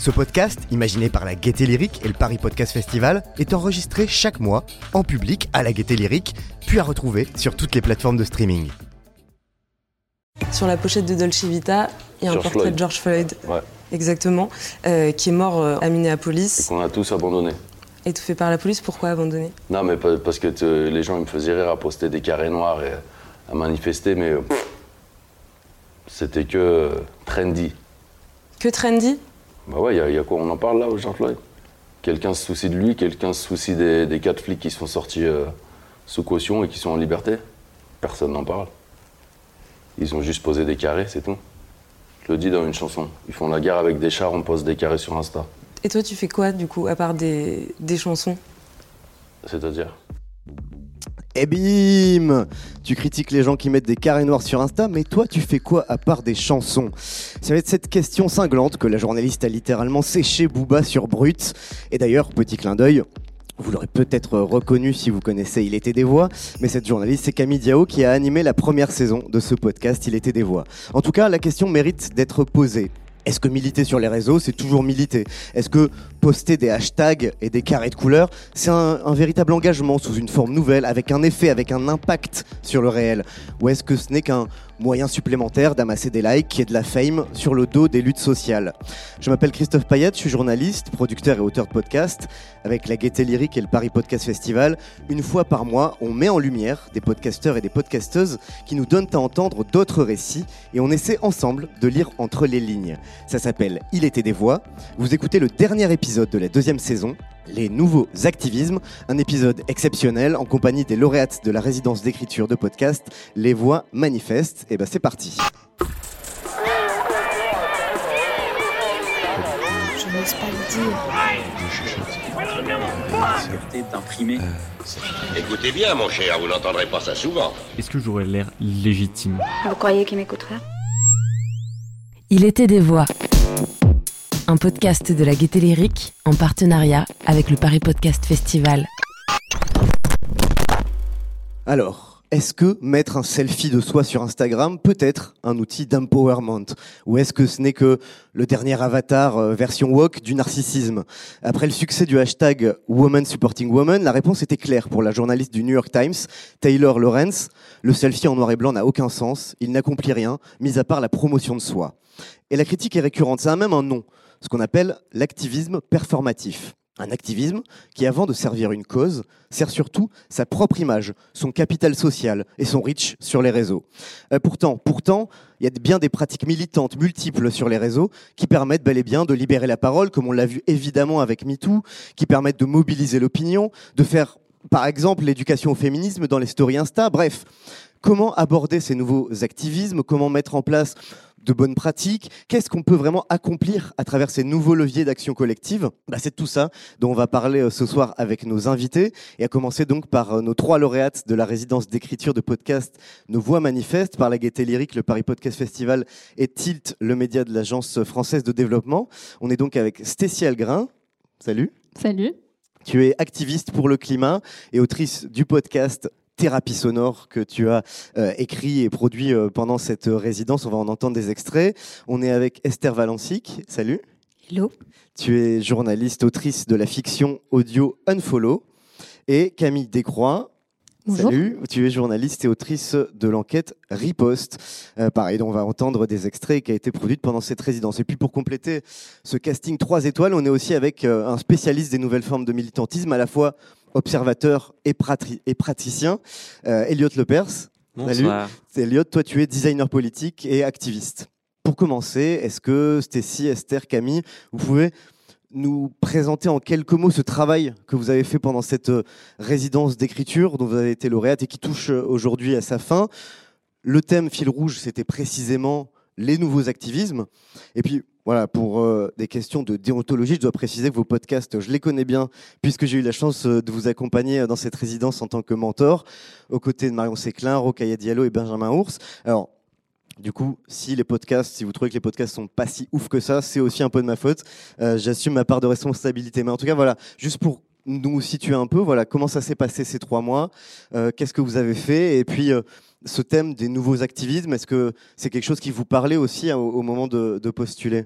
Ce podcast, imaginé par la Gaieté Lyrique et le Paris Podcast Festival, est enregistré chaque mois en public à la Gaieté Lyrique, puis à retrouver sur toutes les plateformes de streaming. Sur la pochette de Dolce Vita, il y a un George portrait Floyd. de George Floyd, Ouais. exactement, euh, qui est mort euh, à Minneapolis, Qu'on a tous abandonné. étouffé par la police. Pourquoi abandonné Non, mais parce que te- les gens ils me faisaient rire à poster des carrés noirs et à manifester, mais euh, pff, c'était que euh, trendy. Que trendy? Bah ouais, il y, a- y a quoi On en parle là, au George Floyd Quelqu'un se soucie de lui, quelqu'un se soucie des, des quatre flics qui sont sortis euh, sous caution et qui sont en liberté? Personne n'en parle. Ils ont juste posé des carrés, c'est tout. Je le dis dans une chanson. Ils font la guerre avec des chars, on pose des carrés sur Insta. Et toi, tu fais quoi, du coup, à part des, des chansons? C'est-à-dire? Et bim Tu critiques les gens qui mettent des carrés noirs sur Insta, mais toi tu fais quoi à part des chansons? Ça va être cette question cinglante que la journaliste a littéralement séché Booba sur Brut. Et d'ailleurs, petit clin d'œil, vous l'aurez peut-être reconnu si vous connaissez Il était des voix, mais cette journaliste c'est Camille Diao qui a animé la première saison de ce podcast Il était des voix. En tout cas, la question mérite d'être posée. Est-ce que militer sur les réseaux, c'est toujours militer? Est-ce que poster des hashtags et des carrés de couleurs, c'est un, véritable engagement sous une forme nouvelle, avec un effet, avec un impact sur le réel? Ou est-ce que ce n'est qu'un moyen supplémentaire d'amasser des likes et de la fame sur le dos des luttes sociales Je m'appelle Christophe Payette, je suis journaliste, producteur et auteur de podcast. Avec la Gaieté Lyrique et le Paris Podcast Festival, une fois par mois, on met en lumière des podcasteurs et des podcasteuses qui nous donnent à entendre d'autres récits et on essaie ensemble de lire entre les lignes. Ça s'appelle Il était des voix. Vous écoutez le dernier épisode de la deuxième saison, Les nouveaux activismes, un épisode exceptionnel en compagnie des lauréates de la résidence d'écriture de podcast Les Voix Manifestes. Et ben c'est parti. Je n'ose pas le dire. d'imprimer. Écoutez bien, mon cher, vous n'entendrez pas ça souvent. Est-ce que j'aurais l'air légitime? Vous croyez qu'il m'écouterait Il était des voix. Un podcast de la Gaieté Lyrique en partenariat avec le Paris Podcast Festival. Alors, est-ce que mettre un selfie de soi sur Instagram peut être un outil d'empowerment? Ou est-ce que ce n'est que le dernier avatar euh, version woke du narcissisme? Après le succès du hashtag Woman Supporting Woman, la réponse était claire pour la journaliste du New York Times, Taylor Lawrence. Le selfie en noir et blanc n'a aucun sens, il n'accomplit rien, mis à part la promotion de soi. Et la critique est récurrente, ça a même un nom, ce qu'on appelle l'activisme performatif. Un activisme qui, avant de servir une cause, sert surtout sa propre image, son capital social et son reach sur les réseaux. Euh, pourtant, pourtant, il y a bien des pratiques militantes multiples sur les réseaux qui permettent bel et bien de libérer la parole, comme on l'a vu évidemment avec MeToo, qui permettent de mobiliser l'opinion, de faire, par exemple, l'éducation au féminisme dans les stories Insta. Bref, comment aborder ces nouveaux activismes? Comment mettre en place de bonnes pratiques Qu'est-ce qu'on peut vraiment accomplir à travers ces nouveaux leviers d'action collective? Bah, C'est tout ça dont on va parler euh, ce soir avec nos invités, et à commencer donc par euh, nos trois lauréates de la résidence d'écriture de podcast Nos Voix Manifestes, par la Gaieté Lyrique, le Paris Podcast Festival et Tilt, le média de l'Agence française de développement. On est donc avec Stécie Algrin. Salut. Salut. Tu es activiste pour le climat et autrice du podcast Thérapie sonore que tu as euh, écrit et produit euh, pendant cette euh, résidence. On va en entendre des extraits. On est avec Esther Valencic. Salut. Hello. Tu es journaliste, autrice de la fiction audio Unfollow. Et Camille Descroix. Bonjour. Salut, tu es journaliste et autrice de l'enquête Riposte. Euh, pareil, dont on va entendre des extraits qui a été produite pendant cette résidence. Et puis pour compléter ce casting 3 étoiles, on est aussi avec un spécialiste des nouvelles formes de militantisme, à la fois observateur et, praticien, euh, Elliot Lepers. Salut. Elliot, toi tu es designer politique et activiste. Pour commencer, est-ce que Stécie, Esther, Camille, vous pouvez nous présenter en quelques mots ce travail que vous avez fait pendant cette euh, résidence d'écriture dont vous avez été lauréate et qui touche euh, aujourd'hui à sa fin? Le thème fil rouge, c'était précisément les nouveaux activismes. Et puis, voilà, pour euh, des questions de déontologie, je dois préciser que vos podcasts, je les connais bien, puisque j'ai eu la chance euh, de vous accompagner dans cette résidence en tant que mentor, aux côtés de Marion Séclin, Rokhaya Diallo et Benjamin Ours. Alors, du coup, si les podcasts, si vous trouvez que les podcasts sont pas si ouf que ça, c'est aussi un peu de ma faute. Euh, J'assume ma part de responsabilité. Mais en tout cas, voilà, juste pour nous situer un peu, voilà, comment ça s'est passé ces trois mois, euh, qu'est-ce que vous avez fait, et puis euh, ce thème des nouveaux activismes, est-ce que c'est quelque chose qui vous parlait aussi hein, au, moment de, de postuler?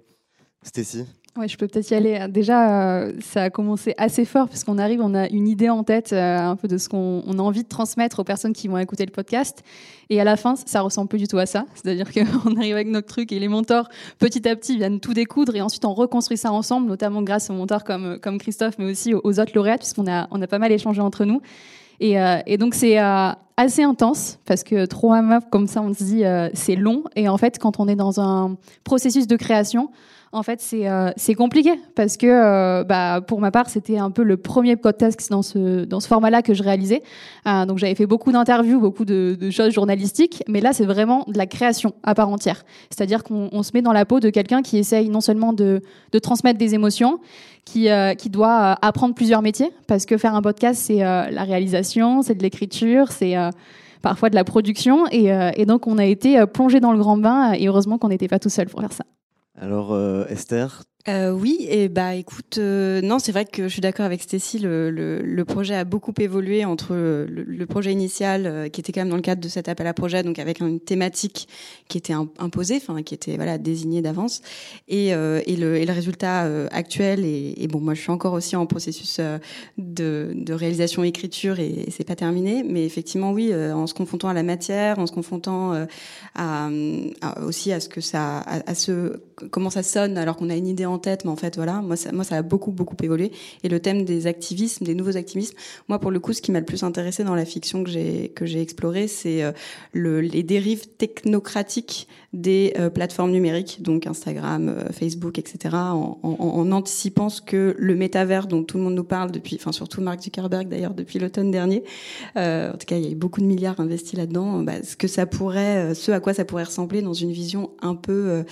Stécie? Ouais, je peux peut-être y aller. Déjà, euh, ça a commencé assez fort parce qu'on arrive, on a une idée en tête euh, un peu de ce qu'on on a envie de transmettre aux personnes qui vont écouter le podcast. Et à la fin, ça ressemble plus du tout à ça. C'est-à-dire qu'on arrive avec notre truc et les mentors, petit à petit, viennent tout découdre et ensuite on reconstruit ça ensemble, notamment grâce aux mentors comme, Christophe, mais aussi aux, autres lauréates, puisqu'on a, a pas mal échangé entre nous. Et, euh, et donc c'est assez intense parce que trois meufs comme ça, on se dit c'est long. Et en fait, quand on est dans un processus de création, en fait, c'est euh, c'est compliqué parce que, euh, bah, pour ma part, c'était un peu le premier podcast dans ce dans ce format-là que je réalisais. Euh, donc, j'avais fait beaucoup d'interviews, beaucoup de, choses journalistiques, mais là, c'est vraiment de la création à part entière. C'est-à-dire qu'on on se met dans la peau de quelqu'un qui essaye non seulement de transmettre des émotions, qui qui doit apprendre plusieurs métiers parce que faire un podcast, c'est la réalisation, c'est de l'écriture, c'est parfois de la production, et donc on a été plongé dans le grand bain, et heureusement qu'on n'était pas tout seul pour faire ça. Alors, euh, Esther euh, oui, et bah écoute, euh, non, c'est vrai que je suis d'accord avec Stécie. Le, le, le, projet a beaucoup évolué entre le, le projet initial, euh, qui était quand même dans le cadre de cet appel à projet, donc avec une thématique qui était imposée, enfin qui était voilà désignée d'avance, et, euh, et, le, et le résultat euh, actuel. Et, et, bon, moi, je suis encore aussi en processus de, de réalisation écriture, et, et c'est pas terminé. Mais effectivement, oui, en se confrontant à la matière, en se confrontant à, à, aussi à ce que ça, à, à ce comment ça sonne, alors qu'on a une idée en tête, mais en fait, voilà, moi ça, moi, ça a beaucoup, beaucoup évolué. Et le thème des activismes, des nouveaux activismes, moi, pour le coup, ce qui m'a le plus intéressé dans la fiction que j'ai que j'ai exploré, c'est euh, le, les dérives technocratiques des euh, plateformes numériques, donc Instagram, euh, Facebook, etc., en, anticipant ce que le métavers dont tout le monde nous parle depuis, enfin surtout Mark Zuckerberg d'ailleurs depuis l'automne dernier, en tout cas, il y a eu beaucoup de milliards investis là-dedans, bah, ce que ça pourrait, ce à quoi ça pourrait ressembler dans une vision un peu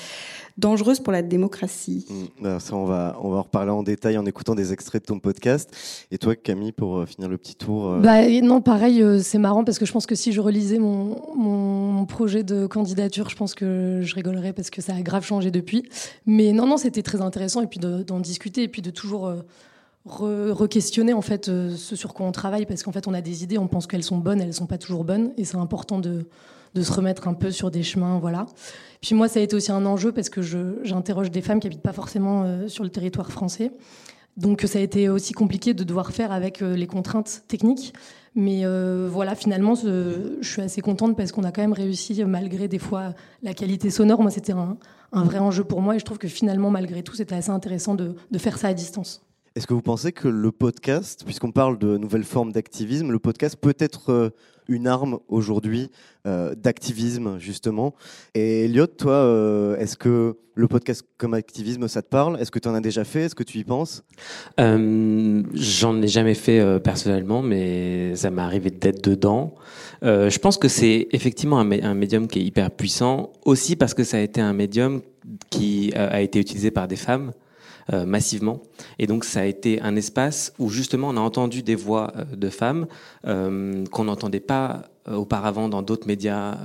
dangereuse pour la démocratie. Mmh, ça, on va, on va en reparler en détail en écoutant des extraits de ton podcast. Et toi, Camille, pour euh, finir le petit tour euh... bah, Non, pareil, euh, c'est marrant parce que je pense que si je relisais mon, mon projet de candidature, je pense que je rigolerais parce que ça a grave changé depuis. Mais non, non, c'était très intéressant et puis d'en discuter et puis de toujours euh, re-questionner en fait ce sur quoi on travaille parce qu'en fait on a des idées, on pense qu'elles sont bonnes, elles sont pas toujours bonnes et c'est important de, de se remettre un peu sur des chemins, voilà. Puis moi, ça a été aussi un enjeu parce que j'interroge des femmes qui habitent pas forcément euh, sur le territoire français. Donc ça a été aussi compliqué de devoir faire avec euh, les contraintes techniques. Mais euh, voilà, finalement, je suis assez contente parce qu'on a quand même réussi, malgré des fois la qualité sonore. Moi, c'était un, un, vrai enjeu pour moi et je trouve que finalement, malgré tout, c'était assez intéressant de, de faire ça à distance. Est-ce que vous pensez que le podcast, puisqu'on parle de nouvelles formes d'activisme, le podcast peut être une arme aujourd'hui euh, d'activisme justement. Et Elliot, toi, euh, est-ce que le podcast comme activisme, ça te parle? Est-ce que tu en as déjà fait? Est-ce que tu y penses? Euh, J'en ai jamais fait personnellement, mais ça m'est arrivé d'être dedans. Je pense que c'est effectivement un, un, médium qui est hyper puissant, aussi parce que ça a été un médium qui a été utilisé par des femmes. Euh, massivement. Et donc ça a été un espace où justement on a entendu des voix euh, de femmes euh, qu'on n'entendait pas auparavant dans d'autres médias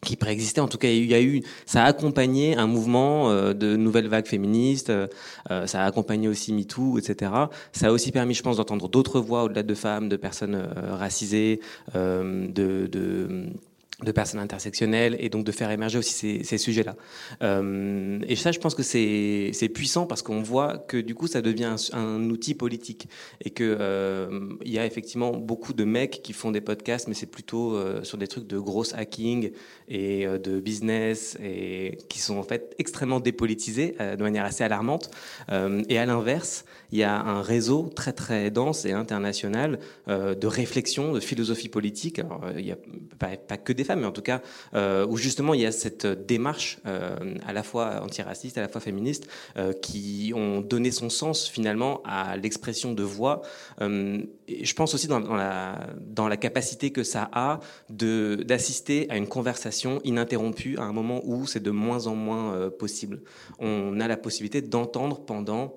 qui préexistaient. En tout cas, il y a eu, ça a accompagné un mouvement de nouvelles vagues féministes. ça a accompagné aussi MeToo, etc. Ça a aussi permis, je pense, d'entendre d'autres voix au-delà de femmes, de personnes racisées, de, de de personnes intersectionnelles et donc de faire émerger aussi ces, sujets-là. Euh, et ça, je pense que c'est puissant parce qu'on voit que du coup, ça devient un, outil politique et que euh, y a effectivement beaucoup de mecs qui font des podcasts, mais c'est plutôt euh, sur des trucs de gros hacking et de business et qui sont en fait extrêmement dépolitisés de manière assez alarmante. Et à l'inverse, il y a un réseau très très dense et international de réflexion, de philosophie politique. Alors, il n'y a pas que des femmes, mais en tout cas euh, où justement il y a cette démarche euh, à la fois antiraciste, à la fois féministe, euh, qui ont donné son sens finalement à l'expression de voix. Je pense aussi dans, la, dans la capacité que ça a d'assister à une conversation ininterrompue à un moment où c'est de moins en moins possible. On a la possibilité d'entendre pendant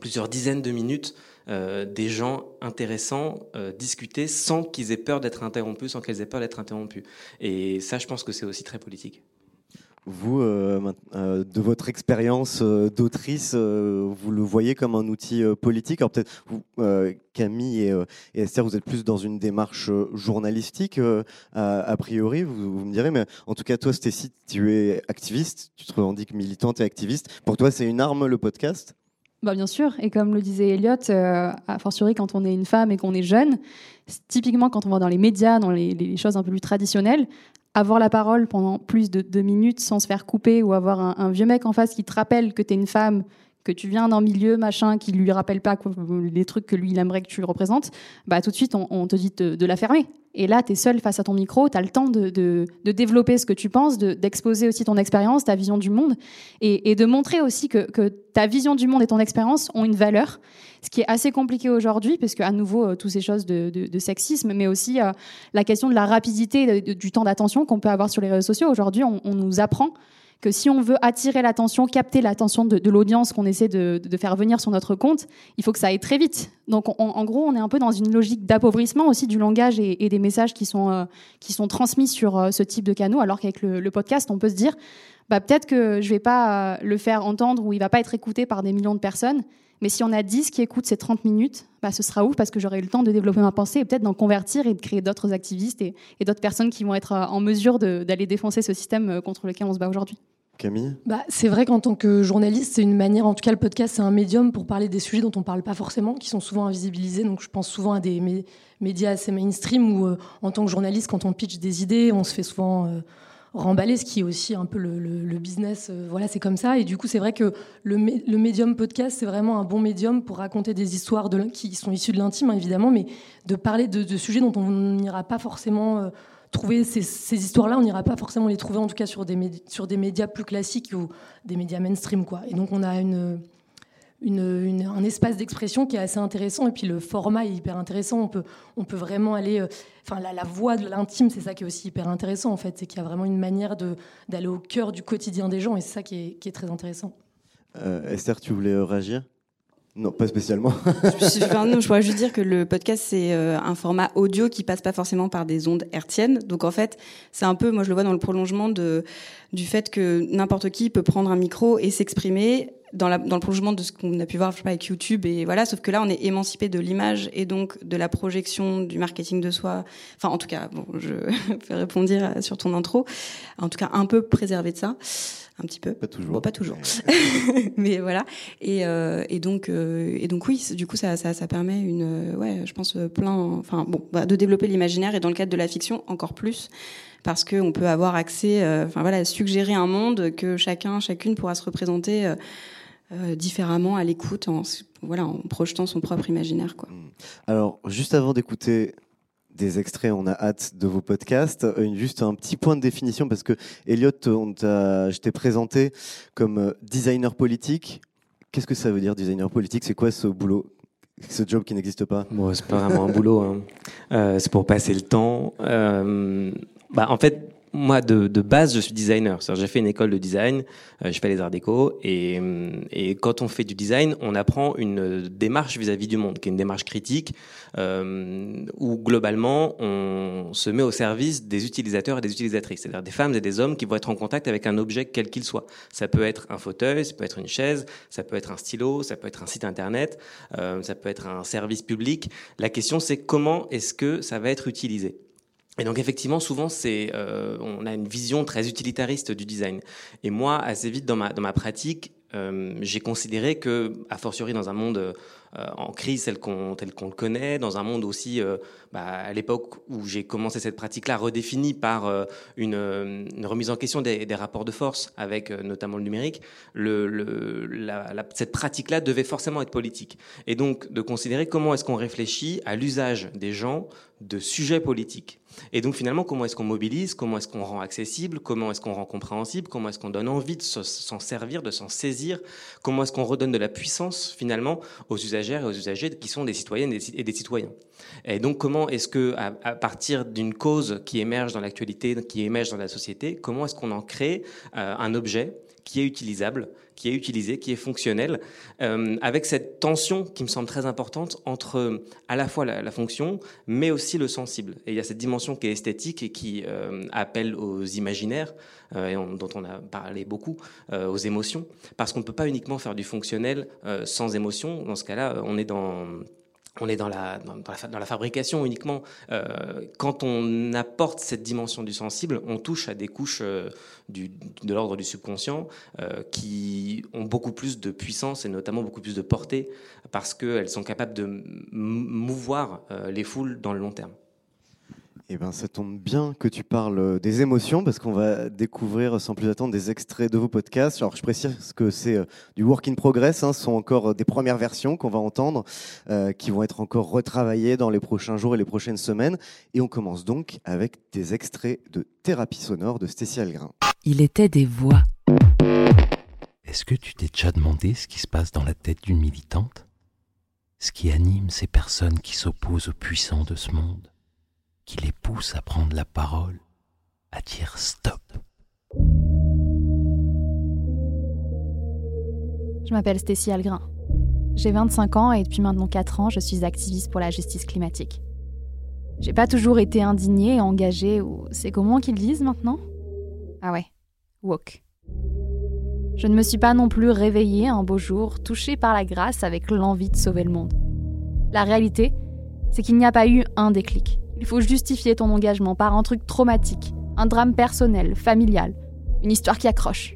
plusieurs dizaines de minutes euh, des gens intéressants euh, discuter sans qu'ils aient peur d'être interrompus, sans qu'elles aient peur d'être interrompues. Et ça, je pense que c'est aussi très politique. Vous, euh, euh, de votre expérience d'autrice, vous le voyez comme un outil politique? Alors peut-être Camille et, Esther, vous êtes plus dans une démarche journalistique a, a, priori, vous, vous, me direz, mais en tout cas toi, Stécie, tu es activiste, tu te revendiques militante et activiste. Pour toi, c'est une arme le podcast? Bah bien sûr, et comme le disait Elliot, euh, a fortiori quand on est une femme et qu'on est jeune, typiquement quand on va dans les médias, dans les, choses un peu plus traditionnelles, avoir la parole pendant plus de deux minutes sans se faire couper ou avoir un, un vieux mec en face qui te rappelle que tu es une femme, que tu viens d'un milieu machin qui lui rappelle pas les trucs que lui il aimerait que tu représentes, bah tout de suite on, te dit de, la fermer. Et là, tu es seul face à ton micro, tu as le temps de, développer ce que tu penses, d'exposer aussi ton expérience, ta vision du monde, et, de montrer aussi que, que, ta vision du monde et ton expérience ont une valeur, ce qui est assez compliqué aujourd'hui, parce qu'à nouveau, euh, toutes ces choses de, sexisme, mais aussi euh, la question de la rapidité du temps d'attention qu'on peut avoir sur les réseaux sociaux. Aujourd'hui, on nous apprend que si on veut attirer l'attention, capter l'attention de, l'audience qu'on essaie de, faire venir sur notre compte, il faut que ça aille très vite. Donc, on, en gros, on est un peu dans une logique d'appauvrissement aussi du langage et, des messages qui sont, euh, transmis sur euh, ce type de canaux, alors qu'avec le, le, podcast, on peut se dire, bah, peut-être que je vais pas euh, le faire entendre ou il va pas être écouté par des millions de personnes, mais si on a 10 qui écoutent ces 30 minutes, bah, ce sera ouf parce que j'aurai eu le temps de développer ma pensée et peut-être d'en convertir et de créer d'autres activistes et, et d'autres personnes qui vont être en mesure d'aller défoncer ce système contre lequel on se bat aujourd'hui. Camille? Bah, C'est vrai qu'en tant que journaliste, c'est une manière, en tout cas le podcast, c'est un médium pour parler des sujets dont on ne parle pas forcément, qui sont souvent invisibilisés. Donc je pense souvent à des mé médias assez mainstream où, euh, en tant que journaliste, quand on pitch des idées, on se fait souvent euh, remballer, ce qui est aussi un peu le, le, business. Euh, voilà, c'est comme ça. Et du coup, c'est vrai que le, le médium podcast, c'est vraiment un bon médium pour raconter des histoires qui sont issues de l'intime, hein, évidemment, mais de parler de, sujets dont on n'ira pas forcément trouver ces, ces histoires-là, on n'ira pas forcément les trouver, en tout cas sur des, sur des médias plus classiques ou des médias mainstream. Quoi. Et donc on a une, une, un espace d'expression qui est assez intéressant, et puis le format est hyper intéressant. On peut, on peut vraiment aller... Enfin, la, la voix de l'intime, c'est ça qui est aussi hyper intéressant, en fait. C'est qu'il y a vraiment une manière d'aller au cœur du quotidien des gens, et c'est ça qui est, qui est très intéressant. Euh, Esther, tu voulais réagir? Non, pas spécialement. non, je pourrais juste dire que le podcast, c'est euh, un format audio qui passe pas forcément par des ondes hertziennes. Donc, en fait, c'est un peu, moi, je le vois dans le prolongement de, du fait que n'importe qui peut prendre un micro et s'exprimer dans, la, dans le prolongement de ce qu'on a pu voir je sais pas, avec YouTube et voilà sauf que là on est émancipé de l'image et donc de la projection du marketing de soi enfin en tout cas bon je vais répondre sur ton intro en tout cas un peu préservé de ça un petit peu. Pas toujours. Bon pas toujours. Mais voilà. Et, euh, et donc euh, et donc oui du coup ça, ça, ça permet une ouais je pense plein enfin bon bah, de développer l'imaginaire et dans le cadre de la fiction encore plus. Parce qu'on peut avoir accès, euh, enfin voilà, suggérer un monde que chacun, chacune pourra se représenter euh, euh, différemment à l'écoute, en, voilà, en projetant son propre imaginaire. Quoi. Alors, juste avant d'écouter des extraits, on a hâte de vos podcasts. Une, juste un petit point de définition, parce que Elliot, je t'ai présenté comme designer politique. Qu'est-ce que ça veut dire, designer politique? C'est quoi ce boulot ce job qui n'existe pas? Bon, c'est pas vraiment un boulot. Hein. Euh, c'est pour passer le temps. Euh, bah, en fait, moi, de, de, base, je suis designer. J'ai fait une école de design, euh, je fais les arts déco, et, et, quand on fait du design, on apprend une démarche vis-à-vis -vis du monde, qui est une démarche critique, euh, où globalement, on se met au service des utilisateurs et des utilisatrices, c'est-à-dire des femmes et des hommes qui vont être en contact avec un objet quel qu'il soit. Ça peut être un fauteuil, ça peut être une chaise, ça peut être un stylo, ça peut être un site internet, euh, ça peut être un service public. La question, c'est comment est-ce que ça va être utilisé? Et donc effectivement, souvent, c'est, euh, on a une vision très utilitariste du design. Et moi, assez vite dans ma dans ma pratique, euh, j'ai considéré que, a fortiori dans un monde en crise tel qu'on qu'on le connaît, dans un monde aussi, bah, à l'époque où j'ai commencé cette pratique-là, redéfinie par une, une, remise en question des, rapports de force avec notamment le numérique, cette pratique-là devait forcément être politique. Et donc de considérer comment est-ce qu'on réfléchit à l'usage des gens de sujets politiques. Et donc finalement, comment est-ce qu'on mobilise, comment est-ce qu'on rend accessible, comment est-ce qu'on rend compréhensible, comment est-ce qu'on donne envie de s'en servir, de s'en saisir, comment est-ce qu'on redonne de la puissance finalement aux et aux usagers qui sont des citoyennes et des citoyens. Et donc comment est-ce que à, partir d'une cause qui émerge dans l'actualité, qui émerge dans la société, comment est-ce qu'on en crée euh, un objet qui est utilisable, qui est utilisé, qui est fonctionnel, euh, avec cette tension qui me semble très importante entre à la fois la, fonction, mais aussi le sensible. Et il y a cette dimension qui est esthétique et qui euh, appelle aux imaginaires, euh, et dont on a parlé beaucoup, aux émotions, parce qu'on ne peut pas uniquement faire du fonctionnel sans émotion. Dans ce cas-là, on est dans on est dans la, fabrication uniquement. Euh, quand on apporte cette dimension du sensible, on touche à des couches euh, de l'ordre du subconscient euh, qui ont beaucoup plus de puissance et notamment beaucoup plus de portée parce qu'elles sont capables de mouvoir les foules dans le long terme. Eh ben, ça tombe bien que tu parles euh, des émotions parce qu'on va découvrir sans plus attendre des extraits de vos podcasts. Alors, je précise que c'est euh, du work in progress. Hein, ce sont encore euh, des premières versions qu'on va entendre, euh, qui vont être encore retravaillées dans les prochains jours et les prochaines semaines. Et on commence donc avec des extraits de thérapie sonore de Stécie Algrin. Il était des voix. Est-ce que tu t'es déjà demandé ce qui se passe dans la tête d'une militante? Ce qui anime ces personnes qui s'opposent aux puissants de ce monde? Qui les pousse à prendre la parole, à dire stop. Je m'appelle Stécie Algrin. J'ai 25 ans et depuis maintenant 4 ans, je suis activiste pour la justice climatique. J'ai pas toujours été indignée, engagée, ou c'est comment qu'ils disent maintenant? Ah ouais, woke. Je ne me suis pas non plus réveillée un beau jour, touchée par la grâce avec l'envie de sauver le monde. La réalité, c'est qu'il n'y a pas eu un déclic. Il faut justifier ton engagement par un truc traumatique, un drame personnel, familial, une histoire qui accroche.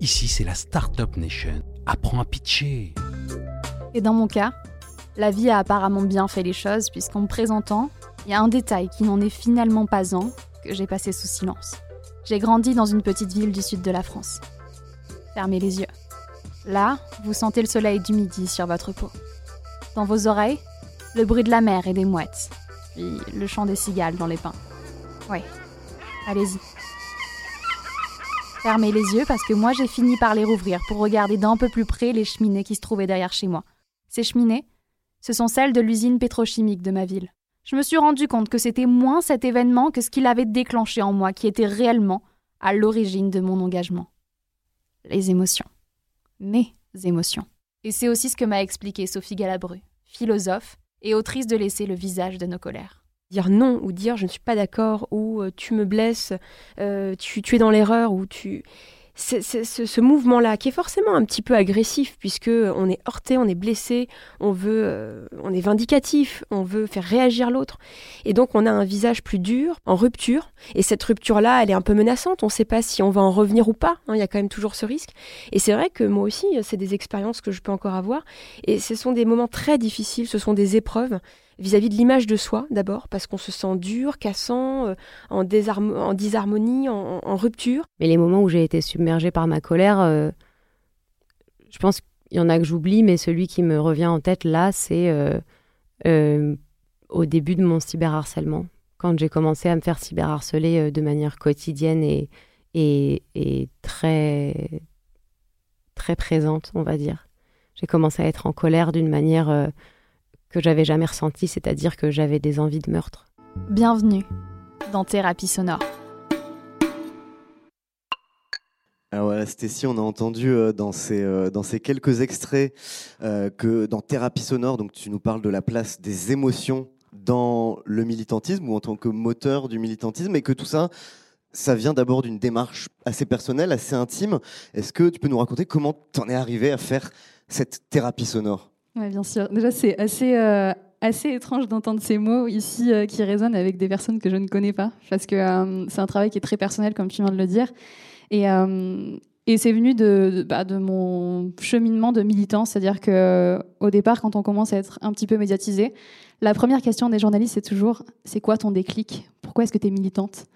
Ici, c'est la Startup Nation. Apprends à pitcher. Et dans mon cas, la vie a apparemment bien fait les choses, puisqu'en me présentant, il y a un détail qui n'en est finalement pas un, que j'ai passé sous silence. J'ai grandi dans une petite ville du sud de la France. Fermez les yeux. Là, vous sentez le soleil du midi sur votre peau. Dans vos oreilles, le bruit de la mer et des mouettes puis le chant des cigales dans les pins. Ouais, allez-y. Fermez les yeux parce que moi j'ai fini par les rouvrir pour regarder d'un peu plus près les cheminées qui se trouvaient derrière chez moi. Ces cheminées, ce sont celles de l'usine pétrochimique de ma ville. Je me suis rendu compte que c'était moins cet événement que ce qu'il avait déclenché en moi qui était réellement à l'origine de mon engagement. Les émotions. Mes émotions. Et c'est aussi ce que m'a expliqué Sophie Galabru, philosophe et autrice de laisser le visage de nos colères. Dire non ou dire je ne suis pas d'accord ou euh, tu me blesses, euh, tu, tu, es dans l'erreur ou tu c'est, ce, mouvement-là qui est forcément un petit peu agressif puisque on est heurté, on est blessé, on veut, euh, on est vindicatif, on veut faire réagir l'autre, et donc on a un visage plus dur, en rupture. Et cette rupture-là, elle est un peu menaçante. On ne sait pas si on va en revenir ou pas. Hein, il y a quand même toujours ce risque. Et c'est vrai que moi aussi, c'est des expériences que je peux encore avoir, et ce sont des moments très difficiles, ce sont des épreuves vis-à-vis de l'image de soi d'abord, parce qu'on se sent dur, cassant, euh, en, en, disharmonie, en, rupture. Mais les moments où j'ai été submergée par ma colère, euh, je pense qu'il y en a que j'oublie, mais celui qui me revient en tête là, c'est euh, au début de mon cyberharcèlement, quand j'ai commencé à me faire cyberharceler de manière quotidienne et, et, et très, très présente, on va dire. J'ai commencé à être en colère d'une manière que j'avais jamais ressenti, c'est-à-dire que j'avais des envies de meurtre. Bienvenue dans Thérapie Sonore. Alors voilà, Stécie, on a entendu euh, dans ces, euh, dans ces quelques extraits euh, que dans Thérapie Sonore, donc tu nous parles de la place des émotions dans le militantisme ou en tant que moteur du militantisme et que tout ça, ça vient d'abord d'une démarche assez personnelle, assez intime. Est-ce que tu peux nous raconter comment tu en es arrivé à faire cette thérapie sonore? Oui, bien sûr. Déjà, c'est assez, euh, assez étrange d'entendre ces mots ici euh, qui résonnent avec des personnes que je ne connais pas, parce que euh, c'est un travail qui est très personnel, comme tu viens de le dire. Et, Et c'est venu de, de, bah, de, mon cheminement de militant, c'est-à-dire que au départ, quand on commence à être un petit peu médiatisé, la première question des journalistes, c'est toujours c'est quoi ton déclic? Pourquoi est-ce que tu es militante?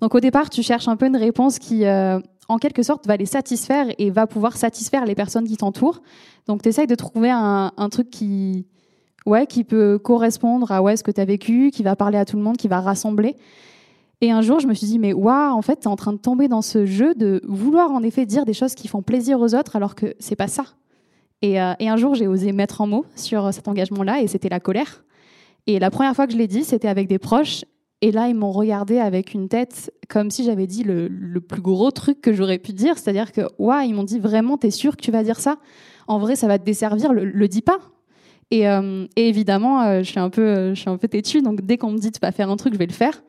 Donc au départ, tu cherches un peu une réponse qui, euh, en quelque sorte, va les satisfaire et va pouvoir satisfaire les personnes qui t'entourent. Donc tu essayes de trouver un, truc qui, ouais, qui peut correspondre à ouais, ce que tu as vécu, qui va parler à tout le monde, qui va rassembler. Et un jour, je me suis dit, mais waouh, en fait, tu es en train de tomber dans ce jeu de vouloir en effet dire des choses qui font plaisir aux autres alors que c'est pas ça. Et, euh, et, un jour, j'ai osé mettre en mots sur cet engagement-là et c'était la colère. Et la première fois que je l'ai dit, c'était avec des proches. Et là, ils m'ont regardé avec une tête comme si j'avais dit le, plus gros truc que j'aurais pu dire. C'est-à-dire que, waouh, ils m'ont dit vraiment, t'es sûr que tu vas dire ça? En vrai, ça va te desservir, le, le dis pas. Et, euh, évidemment, euh, je suis un peu, je suis un peu têtue, donc dès qu'on me dit de pas faire un truc, je vais le faire.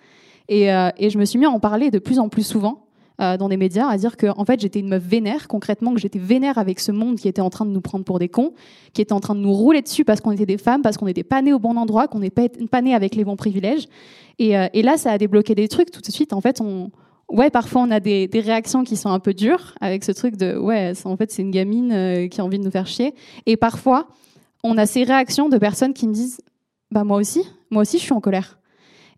Et, euh, et, je me suis mis à en parler de plus en plus souvent euh, dans des médias, à dire que en fait j'étais une meuf vénère, concrètement que j'étais vénère avec ce monde qui était en train de nous prendre pour des cons, qui était en train de nous rouler dessus parce qu'on était des femmes, parce qu'on n'était pas nés au bon endroit, qu'on n'était pas nés avec les bons privilèges. Et, euh, et, là, ça a débloqué des trucs tout de suite. En fait, ouais, parfois on a des, des, réactions qui sont un peu dures avec ce truc de ouais, en fait c'est une gamine euh, qui a envie de nous faire chier. Et parfois, on a ces réactions de personnes qui me disent bah moi aussi, moi aussi je suis en colère.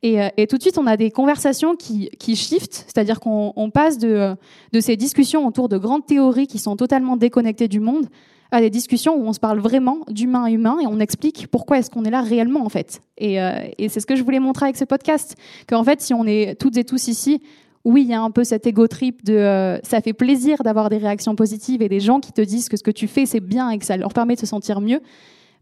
Et, euh, et, tout de suite, on a des conversations qui, qui shiftent, c'est-à-dire qu'on on passe de, de, ces discussions autour de grandes théories qui sont totalement déconnectées du monde à des discussions où on se parle vraiment d'humain à humain et on explique pourquoi est-ce qu'on est là réellement en fait. Et, euh, c'est ce que je voulais montrer avec ce podcast, qu'en fait, si on est toutes et tous ici, oui, il y a un peu cet ego trip de euh, ça fait plaisir d'avoir des réactions positives et des gens qui te disent que ce que tu fais c'est bien et que ça leur permet de se sentir mieux.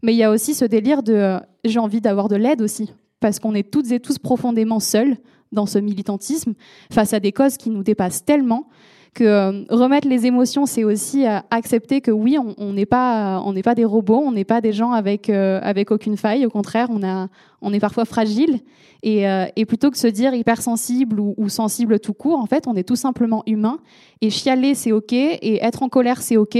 Mais il y a aussi ce délire de euh, j'ai envie d'avoir de l'aide aussi parce qu'on est toutes et tous profondément seuls dans ce militantisme face à des causes qui nous dépassent tellement que euh, remettre les émotions, c'est aussi euh, accepter que oui, on n'est pas, on pas des robots, on n'est pas des gens avec euh, avec aucune faille. Au contraire, on a, on est parfois fragile. Et, et plutôt que se dire hypersensible ou, sensible tout court, en fait, on est tout simplement humain. Et chialer, c'est ok, et être en colère, c'est ok.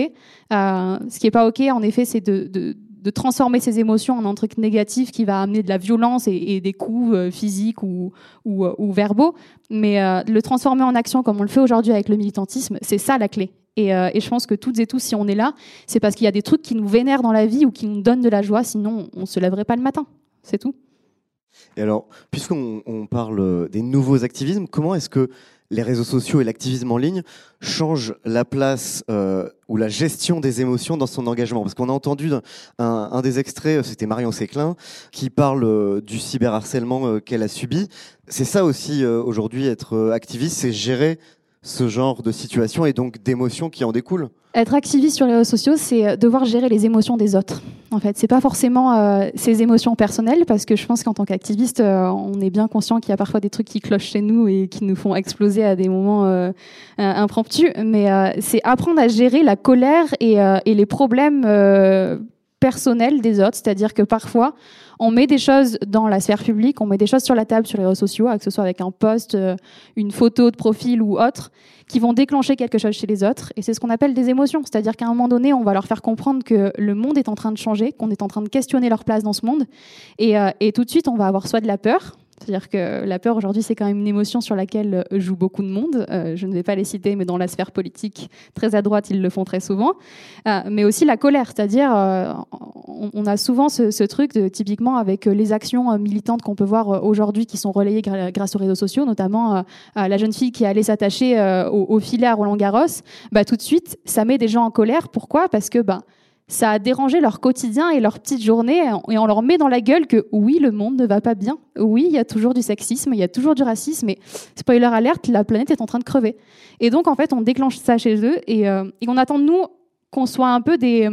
Ce qui est pas ok, en effet, c'est de de transformer ses émotions en un truc négatif qui va amener de la violence et, des coups euh, physiques ou, euh, ou, verbaux. Mais euh, le transformer en action comme on le fait aujourd'hui avec le militantisme, c'est ça la clé. Et, euh, et, je pense que toutes et tous, si on est là, c'est parce qu'il y a des trucs qui nous vénèrent dans la vie ou qui nous donnent de la joie, sinon on ne se lèverait pas le matin. C'est tout. Et alors, puisqu'on on parle des nouveaux activismes, comment est-ce que les réseaux sociaux et l'activisme en ligne changent la place euh, ou la gestion des émotions dans son engagement. Parce qu'on a entendu un, des extraits, c'était Marion Séclin, qui parle euh, du cyberharcèlement euh, qu'elle a subi. C'est ça aussi euh, aujourd'hui être activiste, c'est gérer ce genre de situation et donc d'émotions qui en découlent Être activiste sur les réseaux sociaux, c'est devoir gérer les émotions des autres. En fait, c'est pas forcément euh, ses émotions personnelles, parce que je pense qu'en tant qu'activiste, euh, on est bien conscient qu'il y a parfois des trucs qui clochent chez nous et qui nous font exploser à des moments euh, impromptus. Mais euh, c'est apprendre à gérer la colère et, euh, les problèmes euh, personnels des autres, c'est-à-dire que parfois on met des choses dans la sphère publique, on met des choses sur la table sur les réseaux sociaux, que ce soit avec un post, euh, une photo de profil ou autre, qui vont déclencher quelque chose chez les autres. Et c'est ce qu'on appelle des émotions. C'est-à-dire qu'à un moment donné, on va leur faire comprendre que le monde est en train de changer, qu'on est en train de questionner leur place dans ce monde. Et, euh, et tout de suite, on va avoir soit de la peur, c'est-à-dire que la peur aujourd'hui, c'est quand même une émotion sur laquelle joue beaucoup de monde. Euh, je ne vais pas les citer, mais dans la sphère politique, très à droite, ils le font très souvent. Euh, mais aussi la colère, c'est-à-dire euh, on, a souvent ce, truc, typiquement avec les actions militantes qu'on peut voir aujourd'hui qui sont relayées grâce aux réseaux sociaux, notamment la jeune fille qui allait s'attacher au, au, filet à Roland Garros. Bah, tout de suite, ça met des gens en colère. Pourquoi? Parce que bah, ça a dérangé leur quotidien et leur petite journée et on leur met dans la gueule que oui, le monde ne va pas bien. Oui, il y a toujours du sexisme, il y a toujours du racisme et spoiler alerte, la planète est en train de crever. Et donc, en fait, on déclenche ça chez eux et, euh, on attend de nous qu'on soit un peu des,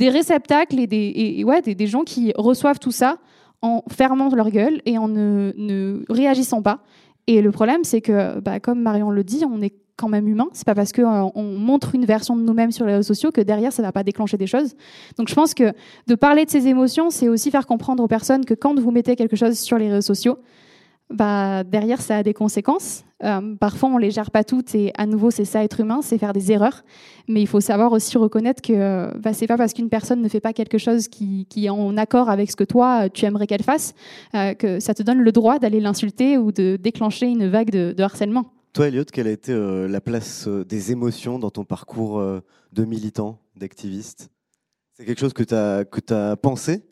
réceptacles et, des, et, ouais, des, gens qui reçoivent tout ça en fermant leur gueule et en ne, ne réagissant pas. Et le problème, c'est que, bah, comme Marion le dit, on est quand même humain. C'est pas parce qu'on on montre une version de nous-mêmes sur les réseaux sociaux que derrière ça va pas déclencher des choses. Donc je pense que de parler de ces émotions, c'est aussi faire comprendre aux personnes que quand vous mettez quelque chose sur les réseaux sociaux, bah derrière ça a des conséquences. Euh, parfois on les gère pas toutes et à nouveau c'est ça être humain, c'est faire des erreurs. Mais il faut savoir aussi reconnaître que bah, c'est pas parce qu'une personne ne fait pas quelque chose qui, est en accord avec ce que toi tu aimerais qu'elle fasse euh, que ça te donne le droit d'aller l'insulter ou de déclencher une vague de harcèlement. Toi, Elliot, quelle a été euh, la place euh, des émotions dans ton parcours euh, de militant, d'activiste? C'est quelque chose que tu as, pensé?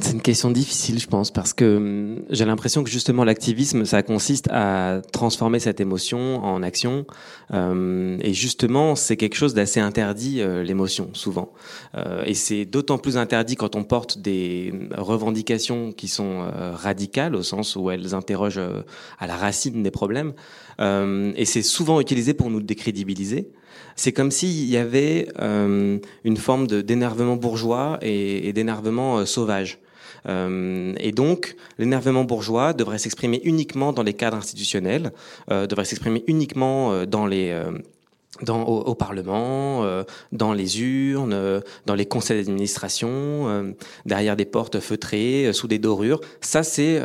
C'est une question difficile, je pense, parce que hum, j'ai l'impression que justement l'activisme, ça consiste à transformer cette émotion en action. Euh, et justement, c'est quelque chose d'assez interdit, euh, l'émotion, souvent. Euh, et c'est d'autant plus interdit quand on porte des revendications qui sont euh, radicales, au sens où elles interrogent à la racine des problèmes. Et c'est souvent utilisé pour nous décrédibiliser. C'est comme s'il y avait une forme d'énervement bourgeois et d'énervement sauvage. Euh, et donc, l'énervement bourgeois devrait s'exprimer uniquement dans les cadres institutionnels, euh, devrait s'exprimer uniquement euh, dans les dans, au, au, Parlement, euh, dans les urnes, euh, dans les conseils d'administration, euh, derrière des portes feutrées, sous des dorures. Ça, c'est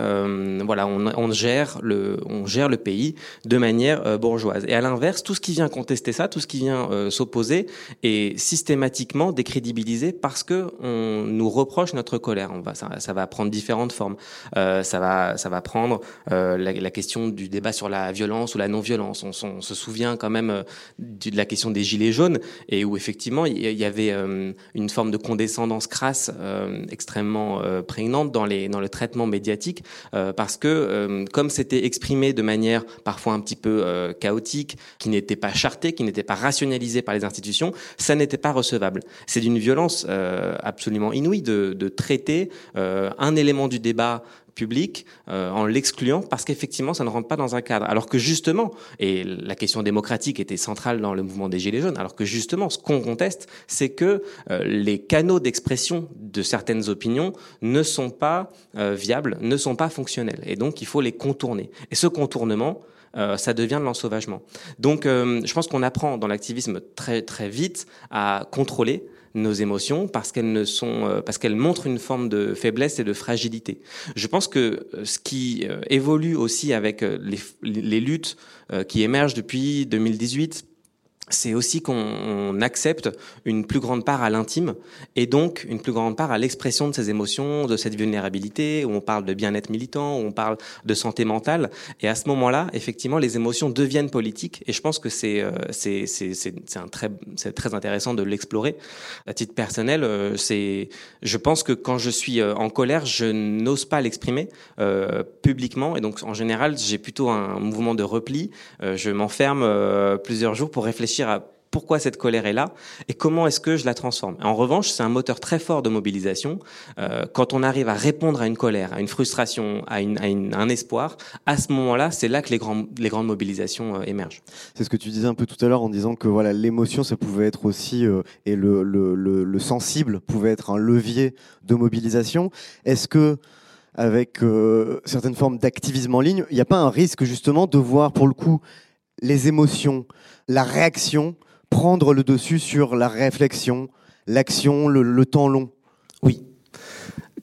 voilà, on, on, gère le, on gère le pays de manière bourgeoise. Et à l'inverse, tout ce qui vient contester ça, tout ce qui vient s'opposer, est systématiquement décrédibilisé parce que on nous reproche notre colère. On va, ça, ça va prendre différentes formes. ça va, ça va prendre la, la, question du débat sur la violence ou la non-violence. On, on, se souvient quand même de la question des gilets jaunes et où effectivement il y avait euh, une forme de condescendance crasse euh, extrêmement euh, prégnante dans les dans le traitement médiatique parce que comme c'était exprimé de manière parfois un petit peu chaotique, qui n'était pas charté, qui n'était pas rationalisé par les institutions, ça n'était pas recevable. C'est d'une violence absolument inouïe de, de traiter un élément du débat public euh, en l'excluant parce qu'effectivement ça ne rentre pas dans un cadre. Alors que justement, et la question démocratique était centrale dans le mouvement des Gilets jaunes, alors que justement ce qu'on conteste, c'est que euh, les canaux d'expression de certaines opinions ne sont pas euh, viables, ne sont pas fonctionnels. Et donc il faut les contourner. Et ce contournement, euh, ça devient de l'ensauvagement. Donc, euh, je pense qu'on apprend dans l'activisme très très vite à contrôler, nos émotions parce qu'elles ne sont euh, parce qu'elles montrent une forme de faiblesse et de fragilité. Je pense que euh, ce qui euh, évolue aussi avec les, les luttes qui émergent depuis 2018 c'est aussi qu'on accepte une plus grande part à l'intime et donc une plus grande part à l'expression de ces émotions, de cette vulnérabilité, où on parle de bien-être militant, où on parle de santé mentale. Et à ce moment-là, effectivement, les émotions deviennent politiques. Et je pense que c'est euh, c'est très très intéressant de l'explorer. À titre personnel, euh, c'est je pense que quand je suis euh, en colère, je n'ose pas l'exprimer publiquement. Et donc en général, j'ai plutôt un mouvement de repli. je m'enferme plusieurs jours pour réfléchir à pourquoi cette colère est là et comment est-ce que je la transforme. En revanche, c'est un moteur très fort de mobilisation. Euh, quand on arrive à répondre à une colère, à une frustration, à, un espoir, à ce moment-là, c'est là que les, grandes mobilisations euh, émergent. C'est ce que tu disais un peu tout à l'heure en disant que voilà l'émotion, ça pouvait être aussi euh, et le, le, le, le, sensible pouvait être un levier de mobilisation. Est-ce que avec certaines formes d'activisme en ligne, il n'y a pas un risque justement de voir pour le coup les émotions, la réaction prendre le dessus sur la réflexion, l'action, le, temps long. Oui.